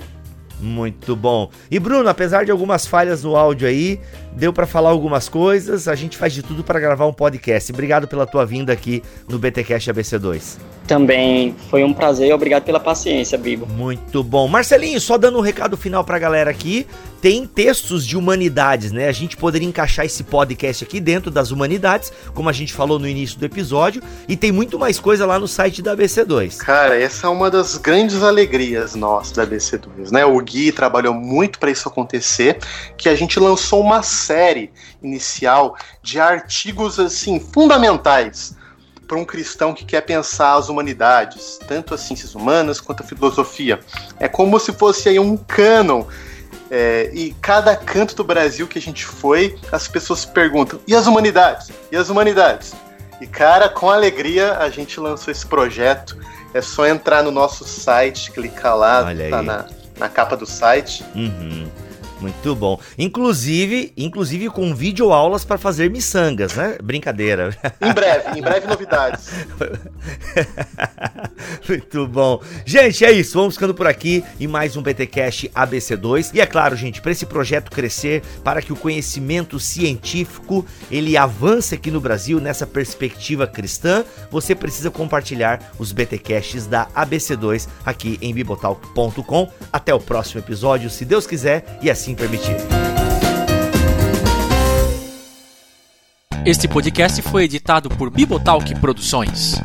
Muito bom. E Bruno, apesar de algumas falhas no áudio aí, deu para falar algumas coisas. A gente faz de tudo para gravar um podcast. Obrigado pela tua vinda aqui no BTcast ABC2. Também foi um prazer e obrigado pela paciência, Bibo. Muito bom. Marcelinho, só dando um recado final pra galera aqui, tem textos de humanidades, né? A gente poderia encaixar esse podcast aqui dentro das humanidades, como a gente falou no início do episódio, e tem muito mais coisa lá no site da ABC2. Cara, essa é uma das grandes alegrias nossas da ABC2, né? O Gui trabalhou muito para isso acontecer, que a gente lançou uma série inicial de artigos assim fundamentais para um cristão que quer pensar as humanidades, tanto as ciências humanas quanto a filosofia. É como se fosse aí um cânon. É, e cada canto do Brasil que a gente foi, as pessoas perguntam: e as humanidades? E as humanidades? E cara, com alegria a gente lançou esse projeto. É só entrar no nosso site, clicar lá, tá na, na capa do site. Uhum. Muito bom. Inclusive, inclusive com videoaulas para fazer miçangas, né? Brincadeira. Em breve, em breve novidades. Muito bom. Gente, é isso. Vamos ficando por aqui em mais um BTcast ABC2. E é claro, gente, para esse projeto crescer, para que o conhecimento científico ele avance aqui no Brasil nessa perspectiva cristã, você precisa compartilhar os BTcasts da ABC2 aqui em bibotalk.com. Até o próximo episódio, se Deus quiser e assim permitir. Este podcast foi editado por Bibotalk Produções.